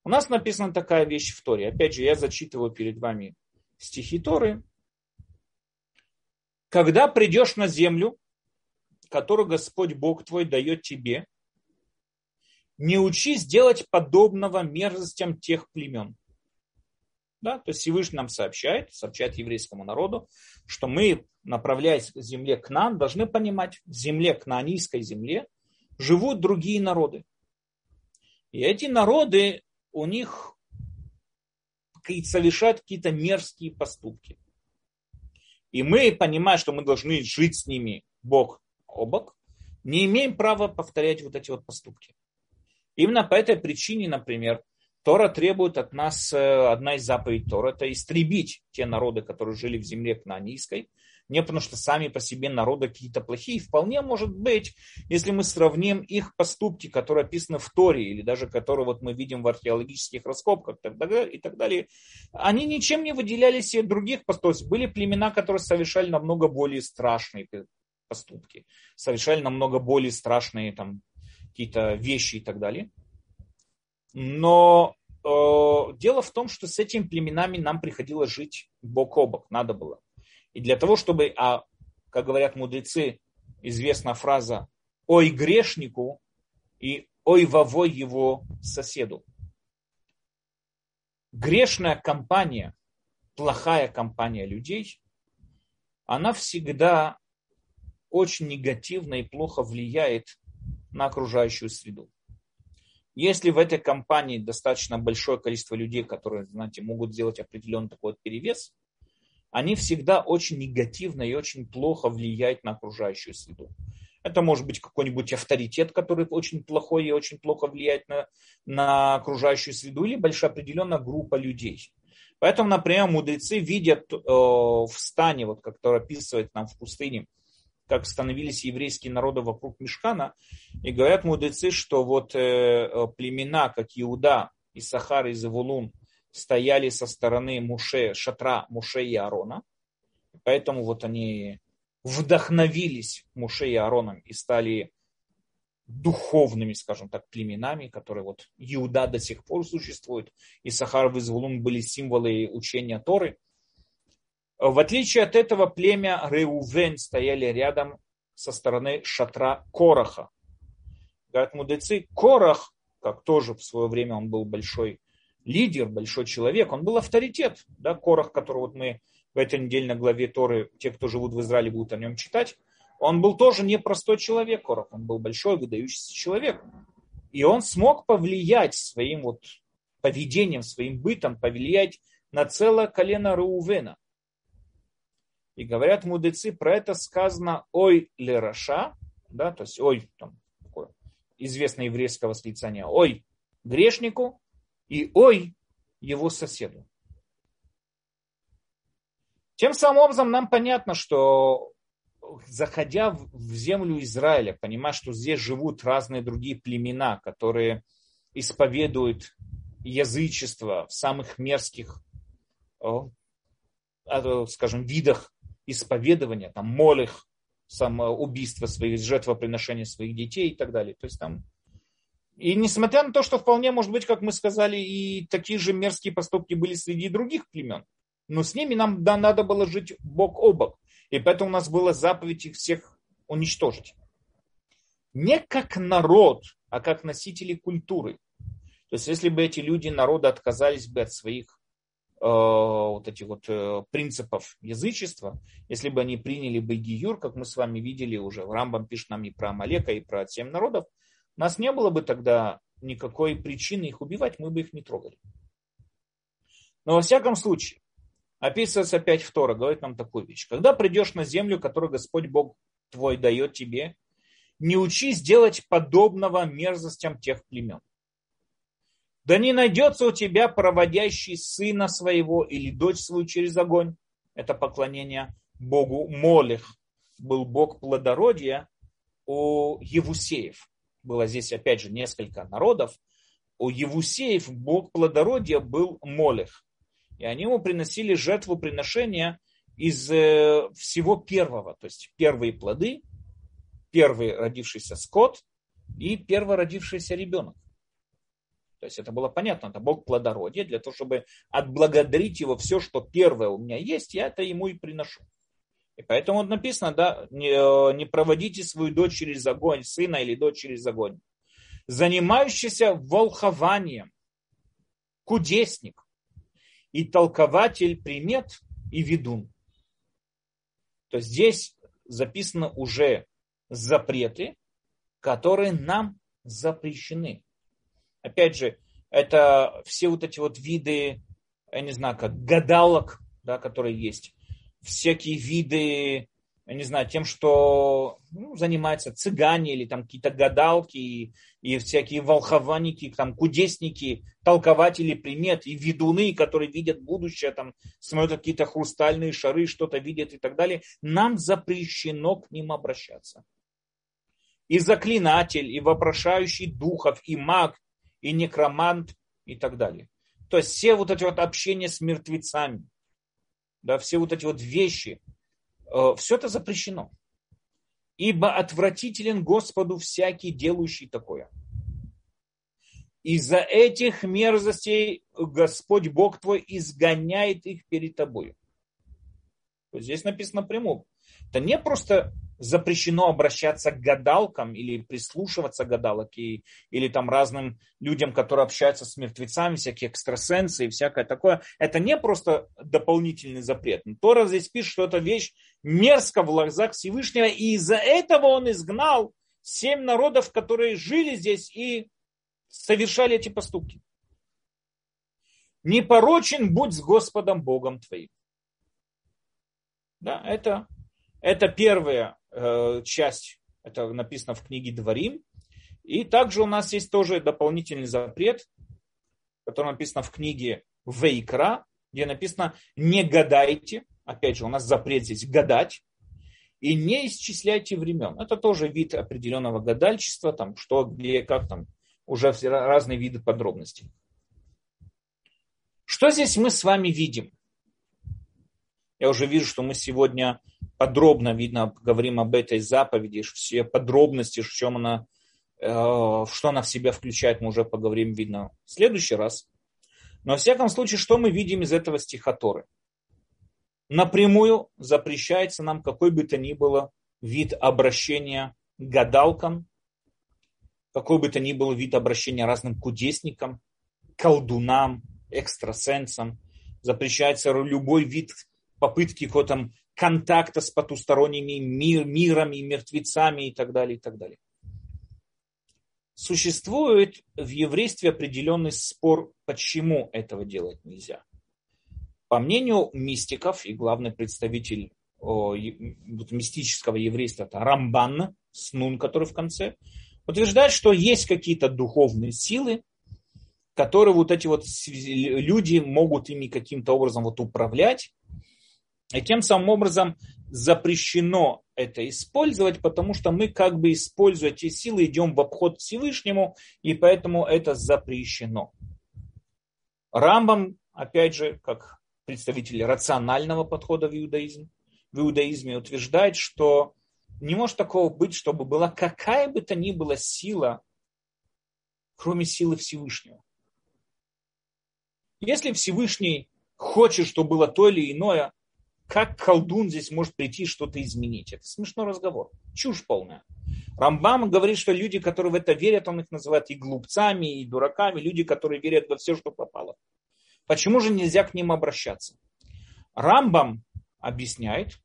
У нас написана такая вещь в Торе. Опять же, я зачитываю перед вами стихи Торы. Когда придешь на землю, которую Господь Бог твой дает тебе, не учись делать подобного мерзостям тех племен. Да, то есть Всевышний нам сообщает, сообщает еврейскому народу, что мы, направляясь к земле к нам, должны понимать, в земле, к кнаанийской земле, живут другие народы. И эти народы, у них совершают какие-то мерзкие поступки. И мы, понимая, что мы должны жить с ними бок о бок, не имеем права повторять вот эти вот поступки. Именно по этой причине, например, Тора требует от нас, э, одна из заповедей Тора, это истребить те народы, которые жили в земле кнанийской, не потому что сами по себе народы какие-то плохие. Вполне может быть, если мы сравним их поступки, которые описаны в Торе, или даже которые вот мы видим в археологических раскопках и так далее, они ничем не выделялись от других поступков. Были племена, которые совершали намного более страшные поступки, совершали намного более страшные там, какие-то вещи и так далее. Но э, дело в том, что с этими племенами нам приходилось жить бок о бок, надо было. И для того, чтобы, а, как говорят мудрецы, известна фраза «ой грешнику» и «ой вовой его соседу». Грешная компания, плохая компания людей, она всегда очень негативно и плохо влияет на окружающую среду. Если в этой компании достаточно большое количество людей, которые, знаете, могут сделать определенный такой вот перевес, они всегда очень негативно и очень плохо влияют на окружающую среду. Это может быть какой-нибудь авторитет, который очень плохой и очень плохо влияет на, на окружающую среду, или большая определенная группа людей. Поэтому, например, мудрецы видят э, в стане, вот, который описывает нам в пустыне, как становились еврейские народы вокруг Мешкана, и говорят мудрецы, что вот э, э, племена, как Иуда, и Сахар, и Завулун, стояли со стороны Муше, шатра Муше и Аарона, поэтому вот они вдохновились Муше и Аароном и стали духовными, скажем так, племенами, которые вот Иуда до сих пор существует, и Сахар и Звулун были символы учения Торы. В отличие от этого, племя Реувен стояли рядом со стороны шатра Короха. Говорят мудрецы, Корах, как тоже в свое время он был большой лидер, большой человек, он был авторитет. Да, Корах, который вот мы в этой недельной главе Торы, те, кто живут в Израиле, будут о нем читать, он был тоже непростой человек, Корах, он был большой, выдающийся человек. И он смог повлиять своим вот поведением, своим бытом, повлиять на целое колено Раувена. И говорят мудрецы, про это сказано «Ой лераша», да, то есть «Ой», там, такое известное еврейское восклицание, «Ой грешнику» и «Ой его соседу». Тем самым образом нам понятно, что заходя в землю Израиля, понимая, что здесь живут разные другие племена, которые исповедуют язычество в самых мерзких, а, скажем, видах исповедования, там, молих, самоубийство своих, жертвоприношения своих детей и так далее. То есть там и несмотря на то, что вполне, может быть, как мы сказали, и такие же мерзкие поступки были среди других племен, но с ними нам да, надо было жить бок о бок. И поэтому у нас была заповедь их всех уничтожить. Не как народ, а как носители культуры. То есть если бы эти люди, народы, отказались бы от своих вот этих вот э, принципов язычества, если бы они приняли бы Гиюр, как мы с вами видели уже, Рамбам пишет нам и про Амалека, и про семь народов, у нас не было бы тогда никакой причины их убивать, мы бы их не трогали. Но во всяком случае, описывается опять в говорит нам такую вещь. Когда придешь на землю, которую Господь Бог твой дает тебе, не учись делать подобного мерзостям тех племен. Да не найдется у тебя проводящий сына своего или дочь свою через огонь. Это поклонение Богу Молех. Был Бог плодородия у Евусеев. Было здесь опять же несколько народов. У Евусеев Бог плодородия был Молех. И они ему приносили жертву приношения из э, всего первого. То есть первые плоды, первый родившийся скот и первый родившийся ребенок. То есть это было понятно, это Бог плодородия, для того, чтобы отблагодарить его все, что первое у меня есть, я это ему и приношу. И поэтому вот написано, да, не, э, не проводите свою дочь через огонь, сына или дочь через огонь. Занимающийся волхованием, кудесник и толкователь примет и ведун. То здесь записано уже запреты, которые нам запрещены. Опять же, это все вот эти вот виды, я не знаю, как гадалок, да, которые есть, всякие виды, я не знаю, тем, что ну, занимаются цыгане или там какие-то гадалки и, и всякие волхованники, там кудесники, толкователи примет и ведуны, которые видят будущее, там смотрят какие-то хрустальные шары, что-то видят и так далее, нам запрещено к ним обращаться. И заклинатель, и вопрошающий духов, и маг, и некромант и так далее. То есть все вот эти вот общения с мертвецами, да, все вот эти вот вещи, э, все это запрещено. Ибо отвратителен Господу всякий, делающий такое. Из-за этих мерзостей Господь Бог твой изгоняет их перед тобой. Здесь написано прямо. Это не просто запрещено обращаться к гадалкам или прислушиваться к гадалок и, или там разным людям, которые общаются с мертвецами, всякие экстрасенсы и всякое такое. Это не просто дополнительный запрет. Тора здесь пишет, что это вещь мерзко в глазах Всевышнего, и из-за этого он изгнал семь народов, которые жили здесь и совершали эти поступки. Непорочен будь с Господом Богом твоим. Да, это, это первая Э, часть, это написано в книге Дворим. И также у нас есть тоже дополнительный запрет, который написан в книге Вейкра, где написано «не гадайте». Опять же, у нас запрет здесь гадать. И не исчисляйте времен. Это тоже вид определенного гадальчества, там что, где, как там, уже все разные виды подробностей. Что здесь мы с вами видим? Я уже вижу, что мы сегодня подробно, видно, говорим об этой заповеди, все подробности, в чем она что она в себя включает, мы уже поговорим, видно, в следующий раз. Но, во всяком случае, что мы видим из этого стиха? Напрямую запрещается нам какой бы то ни было вид обращения гадалкам, какой бы то ни был вид обращения разным кудесникам, колдунам, экстрасенсам. Запрещается любой вид попытки какого-то контакта с потусторонними мир, мирами, мертвецами и так далее, и так далее. Существует в еврействе определенный спор, почему этого делать нельзя. По мнению мистиков, и главный представитель о, мистического еврейства, это Рамбан, Снун, который в конце, утверждает, что есть какие-то духовные силы, которые вот эти вот люди могут ими каким-то образом вот управлять. И тем самым образом запрещено это использовать, потому что мы как бы используя эти силы идем в обход Всевышнему, и поэтому это запрещено. Рамбам, опять же, как представитель рационального подхода в иудаизм, в иудаизме утверждает, что не может такого быть, чтобы была какая бы то ни была сила, кроме силы Всевышнего. Если Всевышний хочет, чтобы было то или иное, как колдун здесь может прийти что-то изменить? Это смешной разговор. Чушь полная. Рамбам говорит, что люди, которые в это верят, он их называет и глупцами, и дураками, люди, которые верят во все, что попало. Почему же нельзя к ним обращаться? Рамбам объясняет,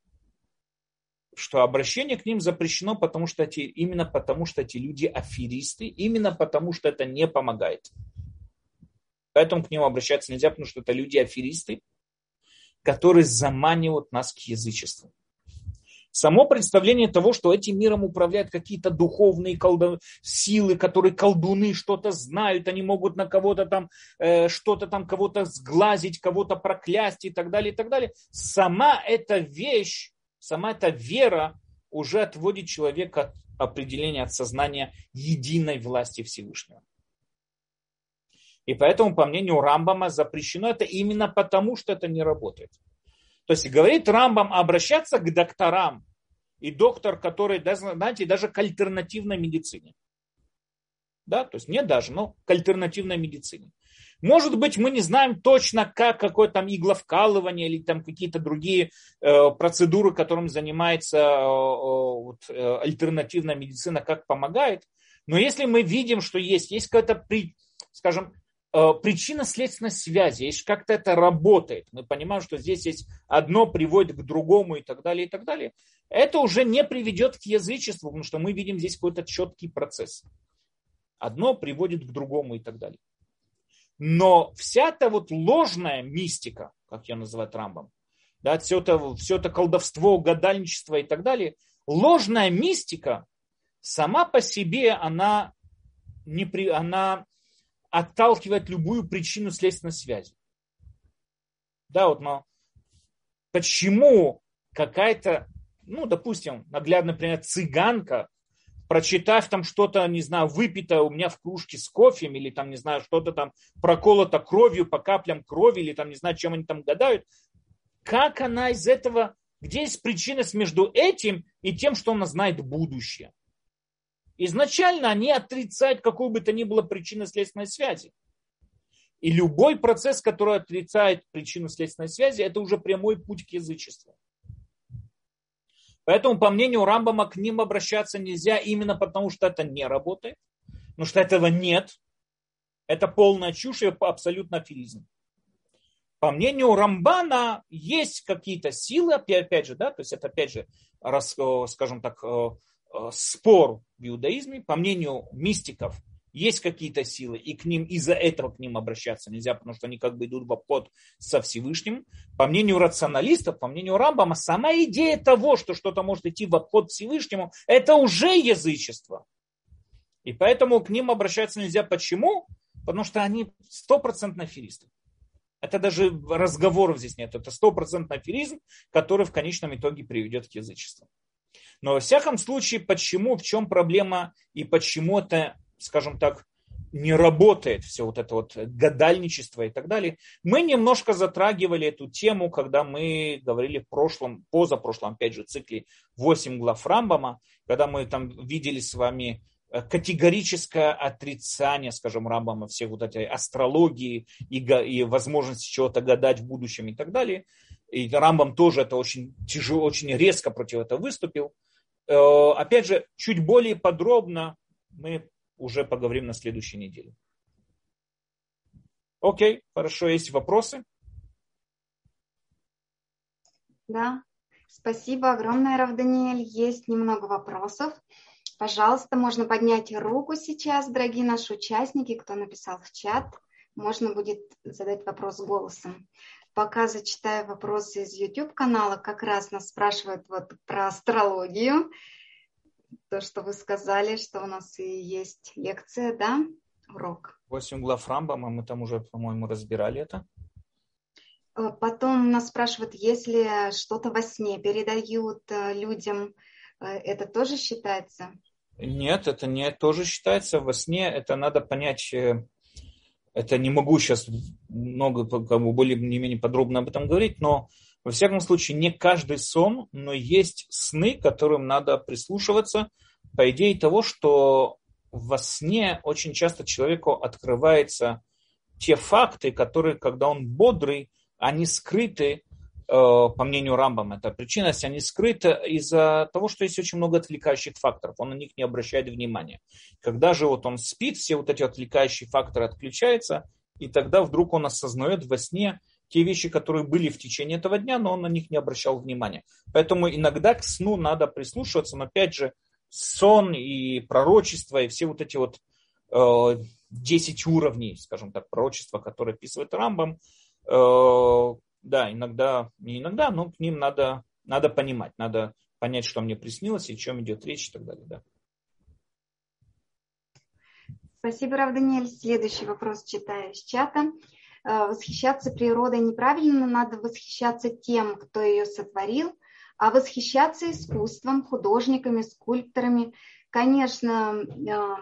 что обращение к ним запрещено, потому что эти, именно потому, что эти люди аферисты, именно потому, что это не помогает. Поэтому к ним обращаться нельзя, потому что это люди аферисты, которые заманивают нас к язычеству. Само представление того, что этим миром управляют какие-то духовные колдо... силы, которые колдуны что-то знают, они могут на кого-то там, э, что-то там кого-то сглазить, кого-то проклясть и так далее, и так далее. Сама эта вещь сама эта вера уже отводит человека от определения, от сознания единой власти Всевышнего. И поэтому, по мнению Рамбама, запрещено это именно потому, что это не работает. То есть говорит Рамбам обращаться к докторам и доктор, который, знаете, даже к альтернативной медицине. Да, то есть не даже, но к альтернативной медицине. Может быть, мы не знаем точно, как какое там игловкалывание или там какие-то другие э, процедуры, которым занимается э, э, вот, э, альтернативная медицина, как помогает. Но если мы видим, что есть, есть какая-то, скажем, причинно-следственной связи, есть как-то это работает, мы понимаем, что здесь есть одно приводит к другому и так далее, и так далее, это уже не приведет к язычеству, потому что мы видим здесь какой-то четкий процесс. Одно приводит к другому и так далее. Но вся эта вот ложная мистика, как я называю Трампом, да, все это, все это колдовство, гадальничество и так далее, ложная мистика сама по себе, она, не при, она отталкивает любую причину следственной связи. Да, вот, но почему какая-то, ну, допустим, наглядно, например, цыганка прочитав там что-то, не знаю, выпито у меня в кружке с кофе, или там, не знаю, что-то там проколото кровью по каплям крови, или там, не знаю, чем они там гадают, как она из этого, где есть причина между этим и тем, что она знает будущее? Изначально они отрицают какую бы то ни было причину следственной связи. И любой процесс, который отрицает причину следственной связи, это уже прямой путь к язычеству. Поэтому, по мнению Рамбама, к ним обращаться нельзя именно потому, что это не работает, потому что этого нет. Это полная чушь и абсолютно аферизм. По мнению Рамбана, есть какие-то силы, опять же, да, то есть это опять же, скажем так, спор в иудаизме. По мнению мистиков, есть какие-то силы, и к ним из-за этого к ним обращаться нельзя, потому что они как бы идут в обход со Всевышним. По мнению рационалистов, по мнению Рамбама, сама идея того, что что-то может идти в обход Всевышнему, это уже язычество. И поэтому к ним обращаться нельзя. Почему? Потому что они стопроцентно аферисты. Это даже разговоров здесь нет. Это стопроцентный аферизм, который в конечном итоге приведет к язычеству. Но во всяком случае, почему, в чем проблема и почему это скажем так, не работает все вот это вот гадальничество и так далее. Мы немножко затрагивали эту тему, когда мы говорили в прошлом, позапрошлом, опять же, цикле 8 глав Рамбама, когда мы там видели с вами категорическое отрицание, скажем, Рамбама всех вот этой астрологии и, и возможности чего-то гадать в будущем и так далее. И Рамбам тоже это очень тяжело, очень резко против этого выступил. Э, опять же, чуть более подробно мы уже поговорим на следующей неделе. Окей, хорошо, есть вопросы? Да, спасибо огромное, Рав Даниэль. Есть немного вопросов. Пожалуйста, можно поднять руку сейчас, дорогие наши участники, кто написал в чат. Можно будет задать вопрос голосом. Пока зачитаю вопросы из YouTube-канала, как раз нас спрашивают вот про астрологию. То, что вы сказали, что у нас и есть лекция, да, урок. Восемь глав Рамбама, мы там уже, по-моему, разбирали это. Э, потом нас спрашивают, если что-то во сне передают э, людям, э, это тоже считается? Нет, это не тоже считается. Во сне это надо понять, это не могу сейчас много, как бы более-менее подробно об этом говорить, но во всяком случае не каждый сон, но есть сны, которым надо прислушиваться. По идее того, что во сне очень часто человеку открываются те факты, которые, когда он бодрый, они скрыты по мнению Рамбам, это причина, если они скрыты из-за того, что есть очень много отвлекающих факторов, он на них не обращает внимания. Когда же вот он спит, все вот эти отвлекающие факторы отключаются, и тогда вдруг он осознает во сне те вещи, которые были в течение этого дня, но он на них не обращал внимания. Поэтому иногда к сну надо прислушиваться, но опять же, сон и пророчество, и все вот эти вот э, 10 уровней, скажем так, пророчества, которые описывает Рамбам, э, да, иногда, не иногда, но к ним надо, надо понимать, надо понять, что мне приснилось и о чем идет речь и так далее. Да. Спасибо, Рав Даниэль. Следующий вопрос читаю из чата. Э, восхищаться природой неправильно, надо восхищаться тем, кто ее сотворил, а восхищаться искусством, художниками, скульпторами. Конечно, э,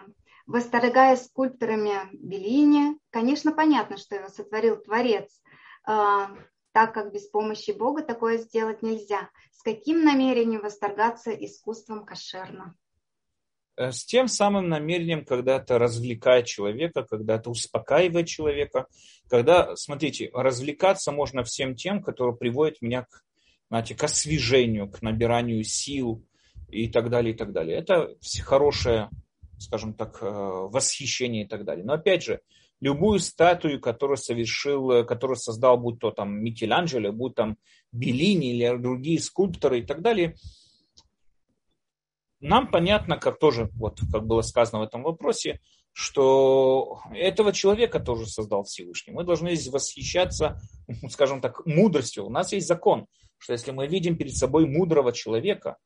восторгая скульпторами Беллини, конечно, понятно, что его сотворил Творец, э, так как без помощи Бога такое сделать нельзя. С каким намерением восторгаться искусством кошерно? Э, с тем самым намерением, когда это развлекает человека, когда это успокаивает человека, когда, смотрите, развлекаться можно всем тем, которые приводят меня к, знаете, к освежению, к набиранию сил и так далее, и так далее. Это хорошее, скажем так, э, восхищение и так далее. Но опять же, любую статую, которую совершил, э, которую создал, будь то там Микеланджело, будь там Беллини или другие скульпторы и так далее, нам понятно, как тоже, вот, как было сказано в этом вопросе, что этого человека тоже создал Всевышний. Мы должны восхищаться, (laughs) скажем так, мудростью. У нас есть закон, что если мы видим перед собой мудрого человека,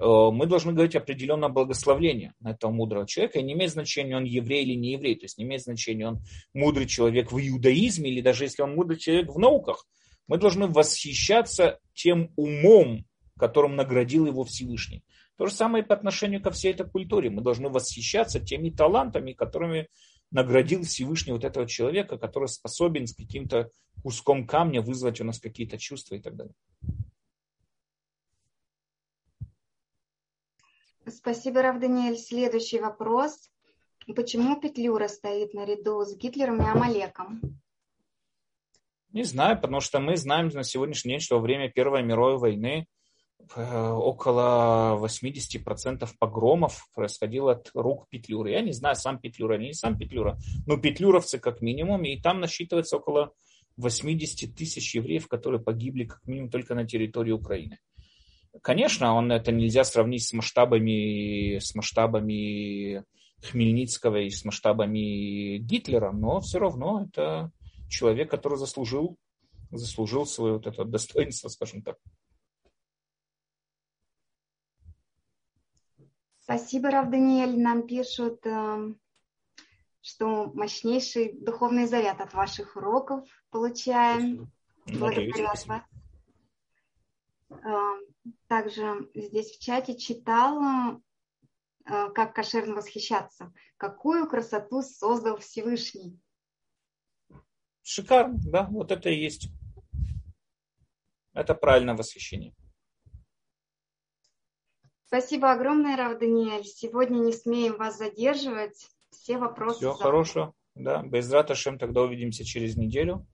мы должны говорить определенное благословление на этого мудрого человека. И не имеет значения, он еврей или не еврей. То есть не имеет значения, он мудрый человек в иудаизме или даже если он мудрый человек в науках. Мы должны восхищаться тем умом, которым наградил его Всевышний. То же самое и по отношению ко всей этой культуре. Мы должны восхищаться теми талантами, которыми наградил Всевышний вот этого человека, который способен с каким-то куском камня вызвать у нас какие-то чувства и так далее. Спасибо, Рав Даниэль. Следующий вопрос. Почему Петлюра стоит наряду с Гитлером и Амалеком? Не знаю, потому что мы знаем на сегодняшний день, что во время Первой мировой войны э, около 80% погромов происходило от рук Петлюры. Я не знаю, сам Петлюра или не сам Петлюра, но петлюровцы как минимум, и там насчитывается около 80 тысяч евреев, которые погибли как минимум только на территории Украины. Конечно, он это нельзя сравнить с масштабами, с масштабами Хмельницкого и с масштабами Гитлера, но все равно это человек, который заслужил, заслужил свое вот это достоинство, скажем так. Спасибо, Рав Даниэль. Нам пишут, эм, что мощнейший духовный заряд от ваших уроков получаем. Благодарю вас. Эм, также здесь в чате читала, э, как кошерно восхищаться. Какую красоту создал Всевышний? Шикарно, да, вот это и есть. Это правильное восхищение. Спасибо огромное, Рав Даниэль. Сегодня не смеем вас задерживать. Все вопросы. Всего завтра. хорошего. Да, без Раташем тогда увидимся через неделю.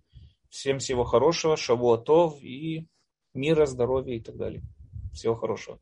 Всем всего хорошего, шавуатов и мира, здоровья и так далее. Всего хорошего.